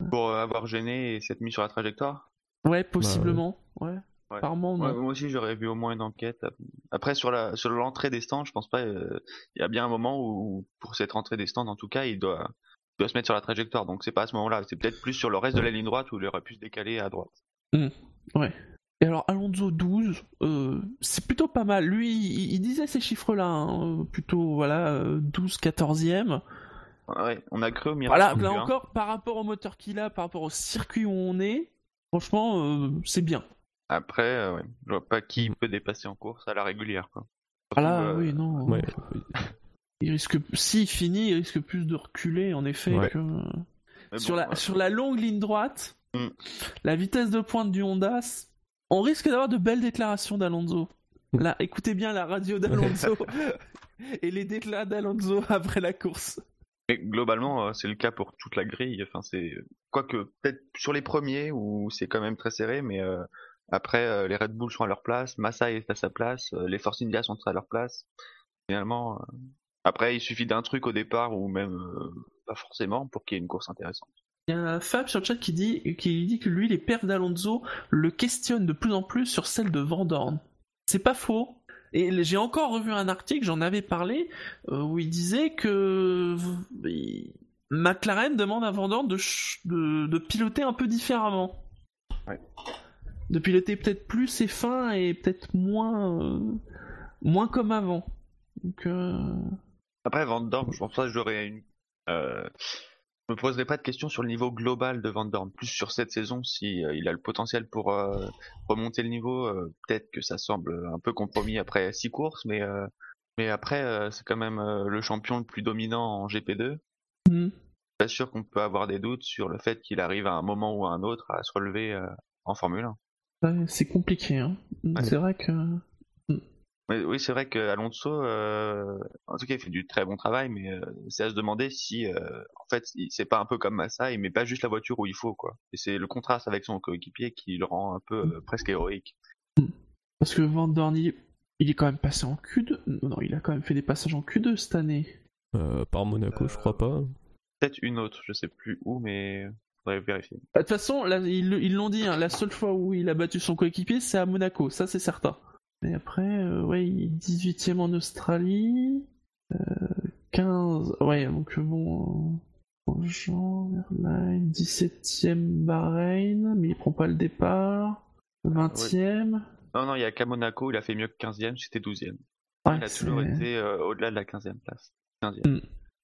Pour euh, avoir gêné et s'être mis sur la trajectoire? Ouais, possiblement, ouais. Ouais. Apparemment, non. Ouais, moi aussi, j'aurais vu au moins une enquête. Après, sur la sur l'entrée des stands, je pense pas. euh, Il y a bien un moment où, pour cette entrée des stands, en tout cas, il doit, il doit se mettre sur la trajectoire. Donc, c'est pas à ce moment-là. C'est peut-être plus sur le reste de la ligne droite où il aurait pu se décaler à droite. Ouais. Et alors Alonso 12, euh, c'est plutôt pas mal. Lui, il, il disait ces chiffres-là, hein, euh, plutôt voilà, euh, 12, 14e. Ouais, on a cru au miracle. Voilà, non là hein. encore, par rapport au moteur qu'il a, par rapport au circuit où on est, franchement, euh, c'est bien. Après, euh, ouais, je vois pas qui peut dépasser en course à la régulière. Quoi. Ah là, Surtout, euh, oui, non. Ouais. Il risque, s'il finit, il risque plus de reculer, en effet, Ouais. que... mais sur, la, ouais. sur la longue ligne droite, Mm. la vitesse de pointe du Honda, on risque d'avoir de belles déclarations d'Alonso. Mm. Là, écoutez bien la radio d'Alonso et les déclats d'Alonso après la course. Mais globalement, euh, c'est le cas pour toute la grille. Enfin, c'est quoique peut-être sur les premiers où c'est quand même très serré, mais euh, après euh, les Red Bull sont à leur place, Massa est à sa place, les Force India sont à leur place. Finalement, après il suffit d'un truc au départ ou même pas forcément pour qu'il y ait une course intéressante. Il y a Fab sur le chat qui dit, qui dit que lui, les perfs d'Alonso le questionnent de plus en plus sur celle de Vandorn. C'est pas faux. Et j'ai encore revu un article, j'en avais parlé, euh, où il disait que McLaren demande à Vandorn de, ch- de, de piloter un peu différemment. Ouais. De piloter peut-être plus ses fins et peut-être moins, euh, moins comme avant. Donc, euh, Après Van Dorn, je pense que j'aurais une. Euh, me poserai pas de questions sur le niveau global de Van Dorn, plus sur cette saison si euh, il a le potentiel pour euh, remonter le niveau. euh, Peut-être que ça semble un peu compromis après six courses, mais mais après c'est quand même le champion le plus dominant en GP2. hmm. Pas sûr qu'on peut avoir des doutes sur le fait qu'il arrive à un moment ou à un autre à se relever en Formule 1. Ouais, c'est compliqué. Hein. C'est vrai que. Mais oui, c'est vrai que Alonso, euh, en tout cas, il fait du très bon travail, mais euh, c'est à se demander si, euh, en fait, c'est pas un peu comme Massa, il met pas juste la voiture où il faut, quoi. Et c'est le contraste avec son coéquipier qui le rend un peu euh, presque héroïque. Parce que Van Dorn, il, est quand même passé en Q2. Non, il a quand même fait des passages en Q2 cette année. Euh, par Monaco, je crois pas. Peut-être une autre, je sais plus où, mais faudrait vérifier. Bah, De toute façon, là, ils l'ont dit, hein, la seule fois où il a battu son coéquipier, c'est à Monaco, ça c'est certain. Mais après, euh, ouais, il est 18ème en Australie, euh, 15. Ouais, donc bon. Jean, Verlaine, 17ème Bahreïn, mais il prend pas le départ. 20ème. Non, non, il y a qu'à Monaco, il a fait mieux que 15ème, c'était 12ème. Ouais, il a toujours été euh, au-delà de la 15ème place. 15e. Mm.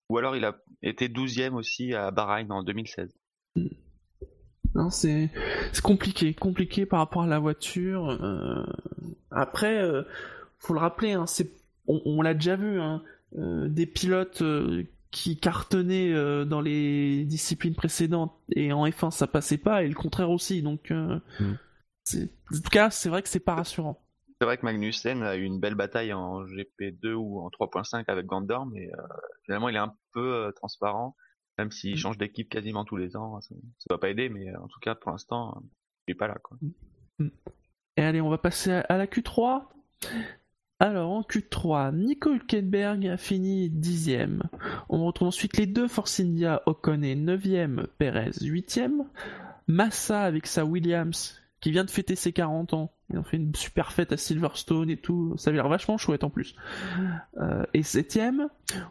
Ou alors il a été 12ème aussi à Bahreïn en 2016. Non, c'est c'est compliqué, compliqué par rapport à la voiture. euh, Après, euh, faut le rappeler, hein, on, on l'a déjà vu, hein, euh, des pilotes euh, qui cartonnaient dans les disciplines précédentes et en F1 ça passait pas et le contraire aussi. Donc, euh, Mm. c'est- en tout cas, c'est vrai que c'est pas rassurant. C'est vrai que Magnussen a eu une belle bataille en GP2 ou en 3.5 avec Gandor, mais finalement il est un peu transparent, même s'il Mm. change d'équipe quasiment tous les ans. Ça, ça va pas aider, mais euh, en tout cas pour l'instant, il est pas là. Quoi. Et allez, on va passer à, la Q3. Alors, en Q3, Nico Hülkenberg a fini dixième. On retrouve ensuite les deux Force India, Ocon est 9ème, Perez 8ème. Massa avec sa Williams, qui vient de fêter ses 40 ans. Ils ont fait une super fête à Silverstone et tout. Ça avait l'air vachement chouette en plus. Euh, et 7ème.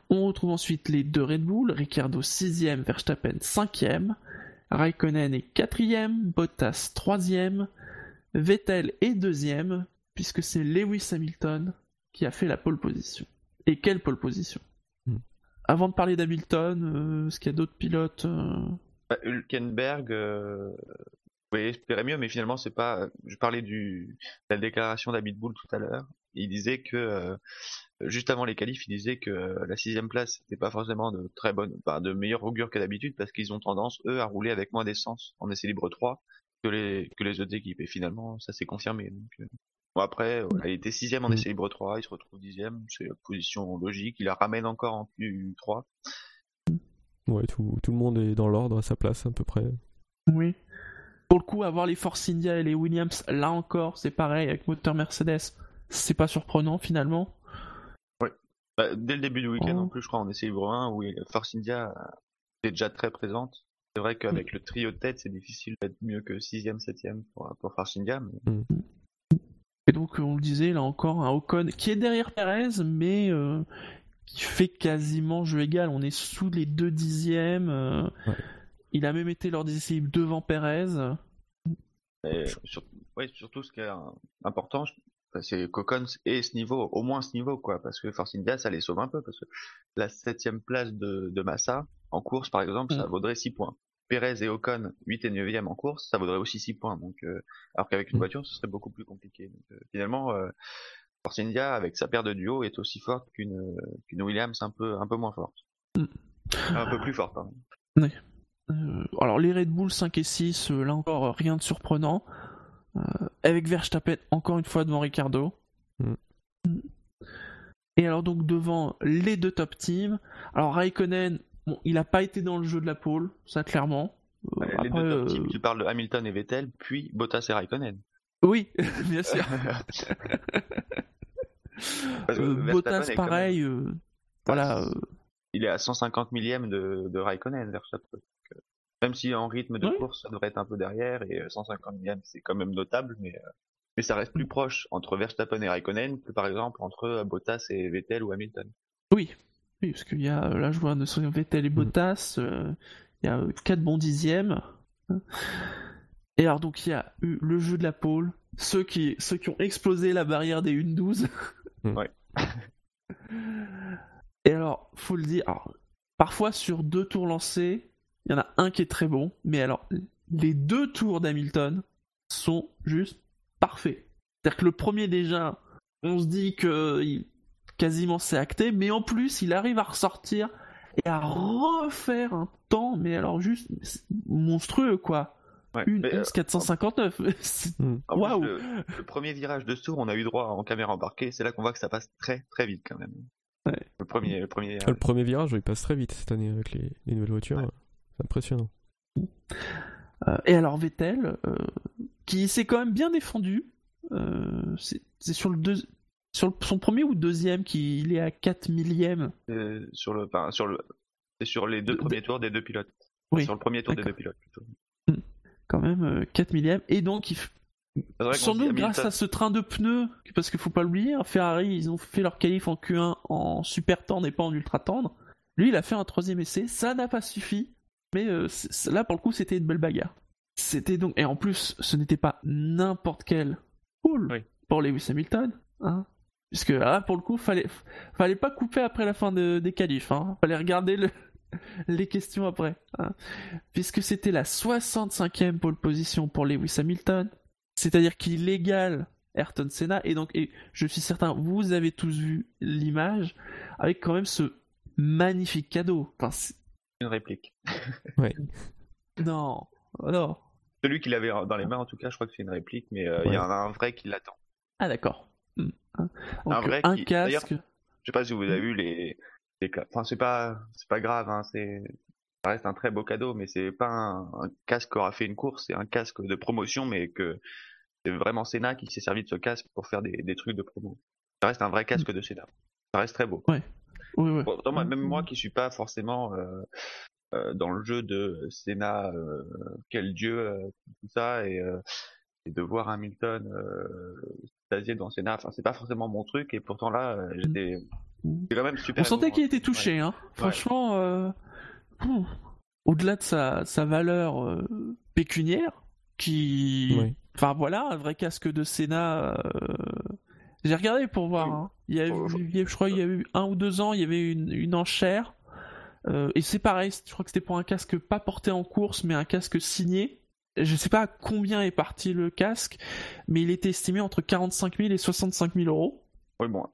On retrouve ensuite les deux Red Bull, Ricciardo 6ème, Verstappen 5ème. Raikkonen est 4ème, Bottas 3ème. Vettel est deuxième, puisque c'est Lewis Hamilton qui a fait la pole position. Et quelle pole position Hmm. Avant de parler d'Hamilton, euh, est-ce qu'il y a d'autres pilotes euh, Bah, Hülkenberg, euh, vous pouvez espérer mieux, mais finalement c'est pas. Je parlais du de la déclaration d'Abit Bull tout à l'heure. Il disait que euh, juste avant les qualifs, il disait que euh, la sixième place n'était pas forcément de très bonne, enfin, de meilleure augure que d'habitude parce qu'ils ont tendance eux à rouler avec moins d'essence en essai libre 3 que les que les autres équipes. Et finalement, ça s'est confirmé. Donc, euh, bon, après, voilà, il était sixième en Mm. essai libre 3, il se retrouve dixième, c'est la position logique. Il la ramène encore en Q3. Ouais, tout, tout le monde est dans l'ordre à sa place à peu près. Oui. Pour le coup, avoir les Force India et les Williams, là encore, c'est pareil avec moteur Mercedes. C'est pas surprenant finalement. Bah, dès le début du week-end, Oh. en plus, je crois, en essai libre 1, où Force India euh, est déjà très présente. C'est vrai qu'avec le trio de tête, c'est difficile d'être mieux que 6ème, 7ème pour, pour Force India. Mais... Et donc, on le disait, là encore, un Ocon qui est derrière Perez, mais euh, qui fait quasiment jeu égal. On est sous les deux dixièmes. euh, Ouais. Il a même été lors des essais devant Perez. sur- ouais, surtout, ce qui est euh, important, je- c'est qu'Ocon ait ce niveau, au moins ce niveau, quoi, parce que Force India, ça les sauve un peu, parce que la septième place de, de Massa, en course, par exemple, ça Mm. vaudrait 6 points. Perez et Ocon, 8 et 9e en course, ça vaudrait aussi 6 points. Donc, euh, alors qu'avec une Mm. voiture, ce serait beaucoup plus compliqué. Donc, euh, finalement, euh, Force India, avec sa paire de duo, est aussi forte qu'une qu'une Williams un peu, un peu moins forte. Mm. Un peu plus forte, pardon. Euh, alors les Red Bull 5 et 6, euh, là encore euh, rien de surprenant. Euh, avec Verstappen encore une fois devant Ricardo. Mm. Et alors donc devant les deux top teams. Alors Raikkonen, bon, il n'a pas été dans le jeu de la pole, ça clairement. Euh, Ouais, les après, deux top euh, teams, tu parles de Hamilton et Vettel, puis Bottas et Raikkonen. Oui, bien sûr. Euh, Bottas pareil. euh, voilà. euh, il est à 150 millième de, de Raikkonen, Verstappen. Euh, Même si en rythme de Oui. course, ça devrait être un peu derrière, et euh, 150 millième, c'est quand même notable, mais, euh, mais ça reste Mm. plus proche entre Verstappen et Raikkonen que par exemple entre euh, Bottas et Vettel ou Hamilton. Oui, oui, parce qu'il y a, euh, là je vois, Vettel et Bottas, euh, il y a 4 bons dixièmes. Et alors donc il y a eu le jeu de la pole, ceux qui, ceux qui ont explosé la barrière des 1-12. Mm. Ouais. Et alors, faut le dire, alors, parfois sur deux tours lancés, il y en a un qui est très bon, mais alors les deux tours d'Hamilton sont juste parfaits. C'est-à-dire que le premier déjà, on se dit que il- quasiment c'est acté, mais en plus il arrive à ressortir et à refaire un temps, mais alors juste monstrueux quoi. Ouais, Une mais, euh, 11 459. C'est- Hmm. en Waouh. le, le premier virage de ce tour, on a eu droit en caméra embarquée, c'est là qu'on voit que ça passe très très vite quand même. Ouais. Le premier, le premier. Le premier virage, il passe très vite cette année avec les, les nouvelles voitures. Ouais. C'est impressionnant. Euh, et alors Vettel, euh, qui s'est quand même bien défendu, euh, c'est sur le deux, sur le- son premier ou deuxième qu'il est à 4 millième. euh, sur le, enfin, sur le, c'est sur les deux De- premiers tours des deux pilotes. Oui, Sur le premier tour des deux pilotes plutôt. quand même euh, 4 millième. Et donc il, f- Sans doute grâce à ce train de pneus, parce qu'il faut pas l'oublier, hein, Ferrari, ils ont fait leur qualif en Q1 en super tendre et pas en ultra tendre. Lui, il a fait un troisième essai, ça n'a pas suffi, mais euh, là, pour le coup, c'était une belle bagarre. C'était donc, et en plus, ce n'était pas n'importe quel Oui. pour Lewis Hamilton, hein. Puisque là, pour le coup, fallait, fallait pas couper après la fin de- des qualifs, hein. Fallait regarder le, les questions après, hein. Puisque c'était la 65e pole position pour Lewis Hamilton, c'est-à-dire qu'il égale Ayrton Senna, et donc, et je suis certain, vous avez tous vu l'image, avec quand même ce magnifique cadeau. Enfin, Une réplique. non, oh non. Celui qu'il avait dans les mains, en tout cas, je crois que c'est une réplique, mais euh, il y en a un vrai qui l'attend. Ah d'accord. Hmm. Donc, Un vrai un qui- casque. Je sais pas si vous avez vu les, enfin c'est pas c'est pas grave hein, c'est ça reste un très beau cadeau mais c'est pas un, un casque qui aura fait une course c'est un casque de promotion mais que c'est vraiment Senna qui s'est servi de ce casque pour faire des, des trucs de promo ça reste un vrai casque de Senna ça reste très beau Oui, oui. Pourtant, moi, même moi qui suis pas forcément euh, euh, dans le jeu de Senna euh, quel dieu euh, tout ça et, euh, et de voir Hamilton euh, s'asier dans Senna enfin c'est pas forcément mon truc et pourtant là j'étais c'est quand même super On sentait qu'il était touché, hein. Franchement, euh, au-delà de sa, sa valeur euh, pécuniaire, qui, Oui. enfin voilà, un vrai casque de euh, J'ai regardé pour voir. Oui. hein. Il y a eu, je crois, il y a eu un ou deux ans, il y avait une, une enchère. euh, et c'est pareil, je crois que c'était pour un casque pas porté en course, mais un casque signé. Je sais pas à combien est parti le casque, mais il était estimé entre 45 000 et 65 000 euros. Oui, bon,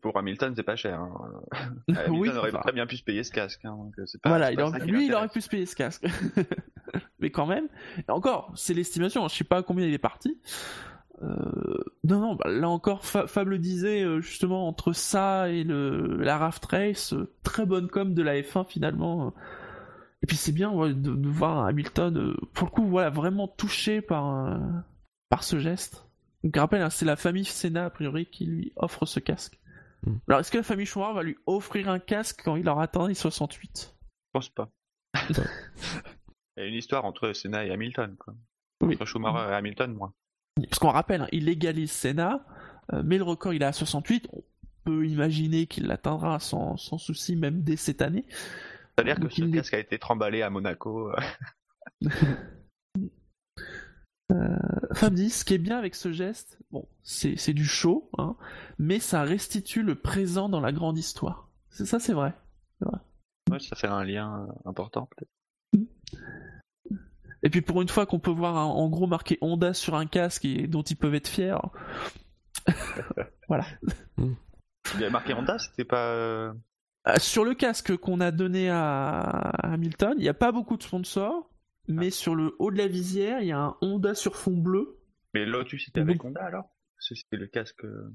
pour Hamilton, c'est pas cher. Hein. Hamilton oui, aurait enfin, très bien pu se payer ce casque. Hein, donc pas, voilà, il aurait- lui, il aurait pu se payer ce casque. Mais quand même, et encore, c'est l'estimation, je sais pas à combien il est parti. Euh, non, non, bah, là encore, Fa- Fab le disait, euh, justement, entre ça et le, la Raft Race, euh, très bonne com de la F1 finalement. Et puis c'est bien ouais, de, de voir Hamilton, euh, pour le coup, voilà, vraiment touché par, euh, par ce geste. Donc rappelle, hein, c'est la famille Senna, a priori, qui lui offre ce casque. Mm. Alors est-ce que la famille Schumacher va lui offrir un casque quand il aura atteint les 68 Je pense pas. Il y a une histoire entre Senna et Hamilton. Quoi. Oui. Entre Schumacher et Hamilton, moi. Parce qu'on rappelle, hein, il légalise Senna, euh, mais le record il est à 68. On peut imaginer qu'il l'atteindra sans, sans souci, même dès cette année. C'est-à-dire que ce il casque a été tremballé à Monaco. euh, Fab dit, ce qui est bien avec ce geste, bon, c'est du show, hein, mais ça restitue le présent dans la grande histoire. Ça, c'est vrai. ouais, ça fait un lien euh, important, peut-être. Et puis pour une fois qu'on peut voir un- en gros marqué Honda sur un casque et dont ils peuvent être fiers. voilà. Il y a marqué Honda, c'était pas. euh, Euh, Sur le casque qu'on a donné à Hamilton, il n'y a pas beaucoup de sponsors, mais sur le haut de la visière, il y a un Honda sur fond bleu. Mais Lotus, c'était avec Honda alors? C'était le casque. euh,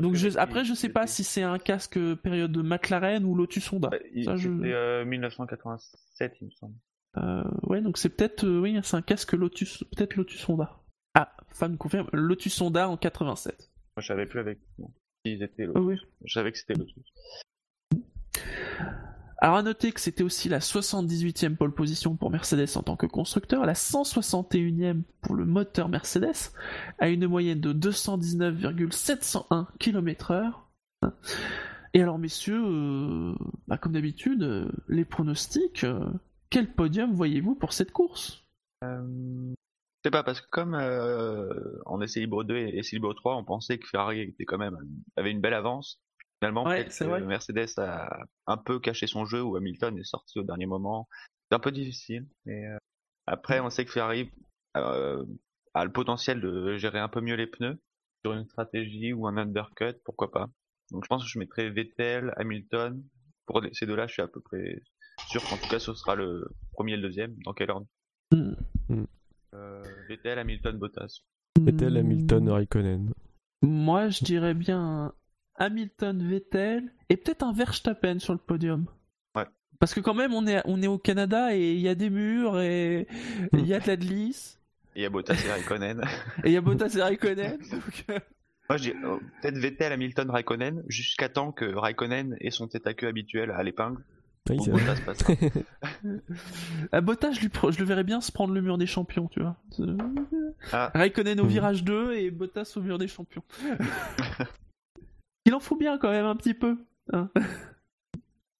Donc je- après, je sais pas si c'est un casque période de McLaren ou Lotus Honda. Bah, il- Ça, je- C'était euh, 1987, il me semble. Euh, ouais, donc c'est peut-être, euh, oui, c'est un casque Lotus, peut-être Lotus Honda. Ah, femme confirme, Lotus Honda en 87. Moi, je savais plus avec. Ils étaient oui. Je savais que c'était Lotus. Alors à noter que c'était aussi la 78e pole position pour Mercedes en tant que constructeur, la 161e pour le moteur Mercedes, à une moyenne de 219,701 km/h. Et alors messieurs, euh, bah, comme d'habitude, les pronostics, quel podium voyez-vous pour cette course? Euh, Je sais pas, parce que comme euh, en essai libre 2 et essai libre 3, on pensait que Ferrari était quand même avait une belle avance. Finalement, Ouais. Mercedes a un peu caché son jeu ou Hamilton est sorti au dernier moment. C'est un peu difficile. Mais euh, après, on sait que Ferrari euh, a le potentiel de gérer un peu mieux les pneus sur une stratégie ou un undercut, pourquoi pas. Donc je pense que je mettrai Vettel, Hamilton. Pour ces deux-là, je suis à peu près sûr qu'en tout cas, ce sera le premier et le deuxième. Dans quel ordre Hmm. euh, Vettel, Hamilton, Bottas. Vettel, Hamilton, Raikkonen. Moi, je dirais bien Hamilton, Vettel et peut-être un Verstappen sur le podium. Ouais. Parce que quand même, on est, on est au Canada et il y a des murs et il y a de la glisse Et il y a Bottas et Raikkonen. et il y a Bottas et Raikkonen. donc, euh, Moi, je dis euh, peut-être Vettel, Hamilton, Raikkonen, jusqu'à temps que Raikkonen ait son tête à queue habituel à l'épingle. Ah, Bottas à Bottas, je, lui pre- je le verrais bien se prendre le mur des champions, tu vois. Ah. Raikkonen au virage 2 et Bottas au mur des champions. il en faut bien quand même un petit peu. hein.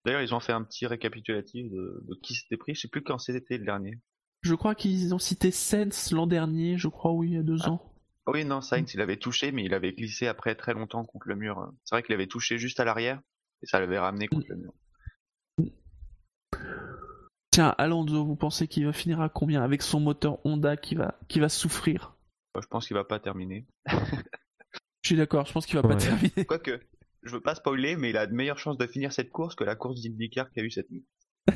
D'ailleurs, ils ont fait un petit récapitulatif de, de qui s'était pris. Je sais plus quand c'était le dernier. Je crois qu'ils ont cité Sens l'an dernier, je crois, oui, il y a deux ans. Ah Oui, non, Sainz, il avait touché, mais il avait glissé après très longtemps contre le mur. C'est vrai qu'il avait touché juste à l'arrière, et ça l'avait ramené contre le mur. Tiens, Alonso, vous pensez qu'il va finir à combien avec son moteur Honda qui va, qui va souffrir? Moi, Je pense qu'il va pas terminer. Je suis d'accord, je pense qu'il va pas Ouais. terminer. Quoique, je veux pas spoiler, mais il a de meilleures chances de finir cette course que la course d'IndyCar qu'il a eu cette nuit.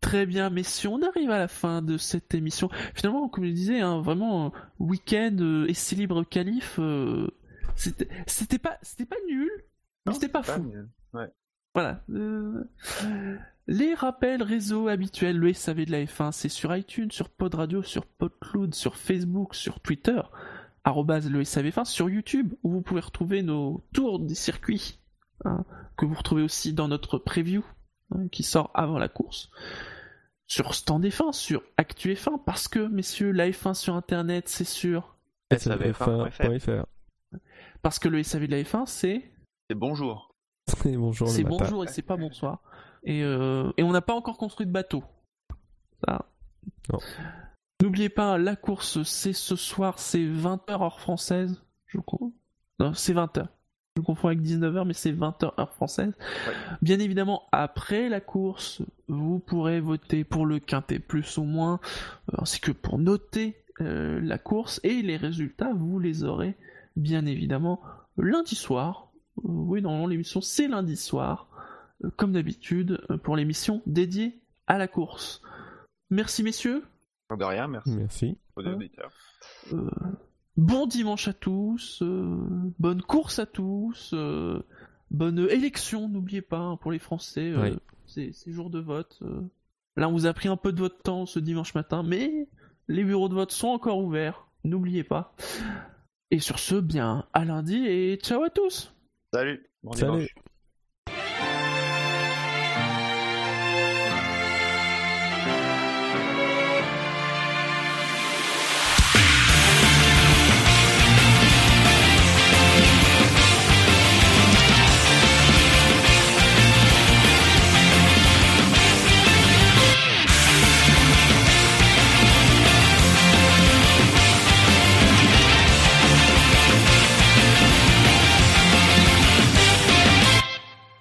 Très bien, mais si on arrive à la fin de cette émission, finalement, comme je disais, hein, vraiment, euh, week-end, euh, essai libre qualif, euh, c'était c'était pas, c'était pas nul, mais c'était pas Pas fou. mieux. Voilà. euh, Les rappels réseaux habituels, le SAV de la F1, c'est sur iTunes, sur Pod Radio, sur Podcloud, sur Facebook, sur Twitter, arrobase le SAV1, sur YouTube, où vous pouvez retrouver nos tours des circuits, hein, que vous retrouvez aussi dans notre preview, hein, qui sort avant la course. Sur Stand F1, sur Actu F1, parce que, messieurs, la F1 sur Internet, c'est sûr. SAVF1.fr. Parce que le SAV de la F1, c'est C'est bonjour. Et bonjour le c'est bonjour et c'est pas bonsoir. Et, euh, et on n'a pas encore construit de bateau. N'oubliez pas, la course, c'est ce soir, c'est 20h heure française, je crois. Non, c'est 20h. Je confonds avec 19h, mais c'est 20h heure française. Ouais. Bien évidemment, après la course, vous pourrez voter pour le quintet plus ou moins, euh, ainsi que pour noter euh, la course, et les résultats, vous les aurez bien évidemment lundi soir. Oui, normalement, l'émission, c'est lundi soir, euh, comme d'habitude, euh, pour l'émission dédiée à la course. Merci, messieurs. De rien, merci Merci. auditeurs. Euh, bon dimanche à tous, euh, bonne course à tous, euh, bonne élection, n'oubliez pas, hein, pour les Français, euh, Oui. c'est c'est jour de vote. euh. Là, on vous a pris un peu de votre temps ce dimanche matin, mais les bureaux de vote sont encore ouverts, n'oubliez pas. Et sur ce, bien, à lundi et ciao à tous Salut. Bon Salut. dimanche.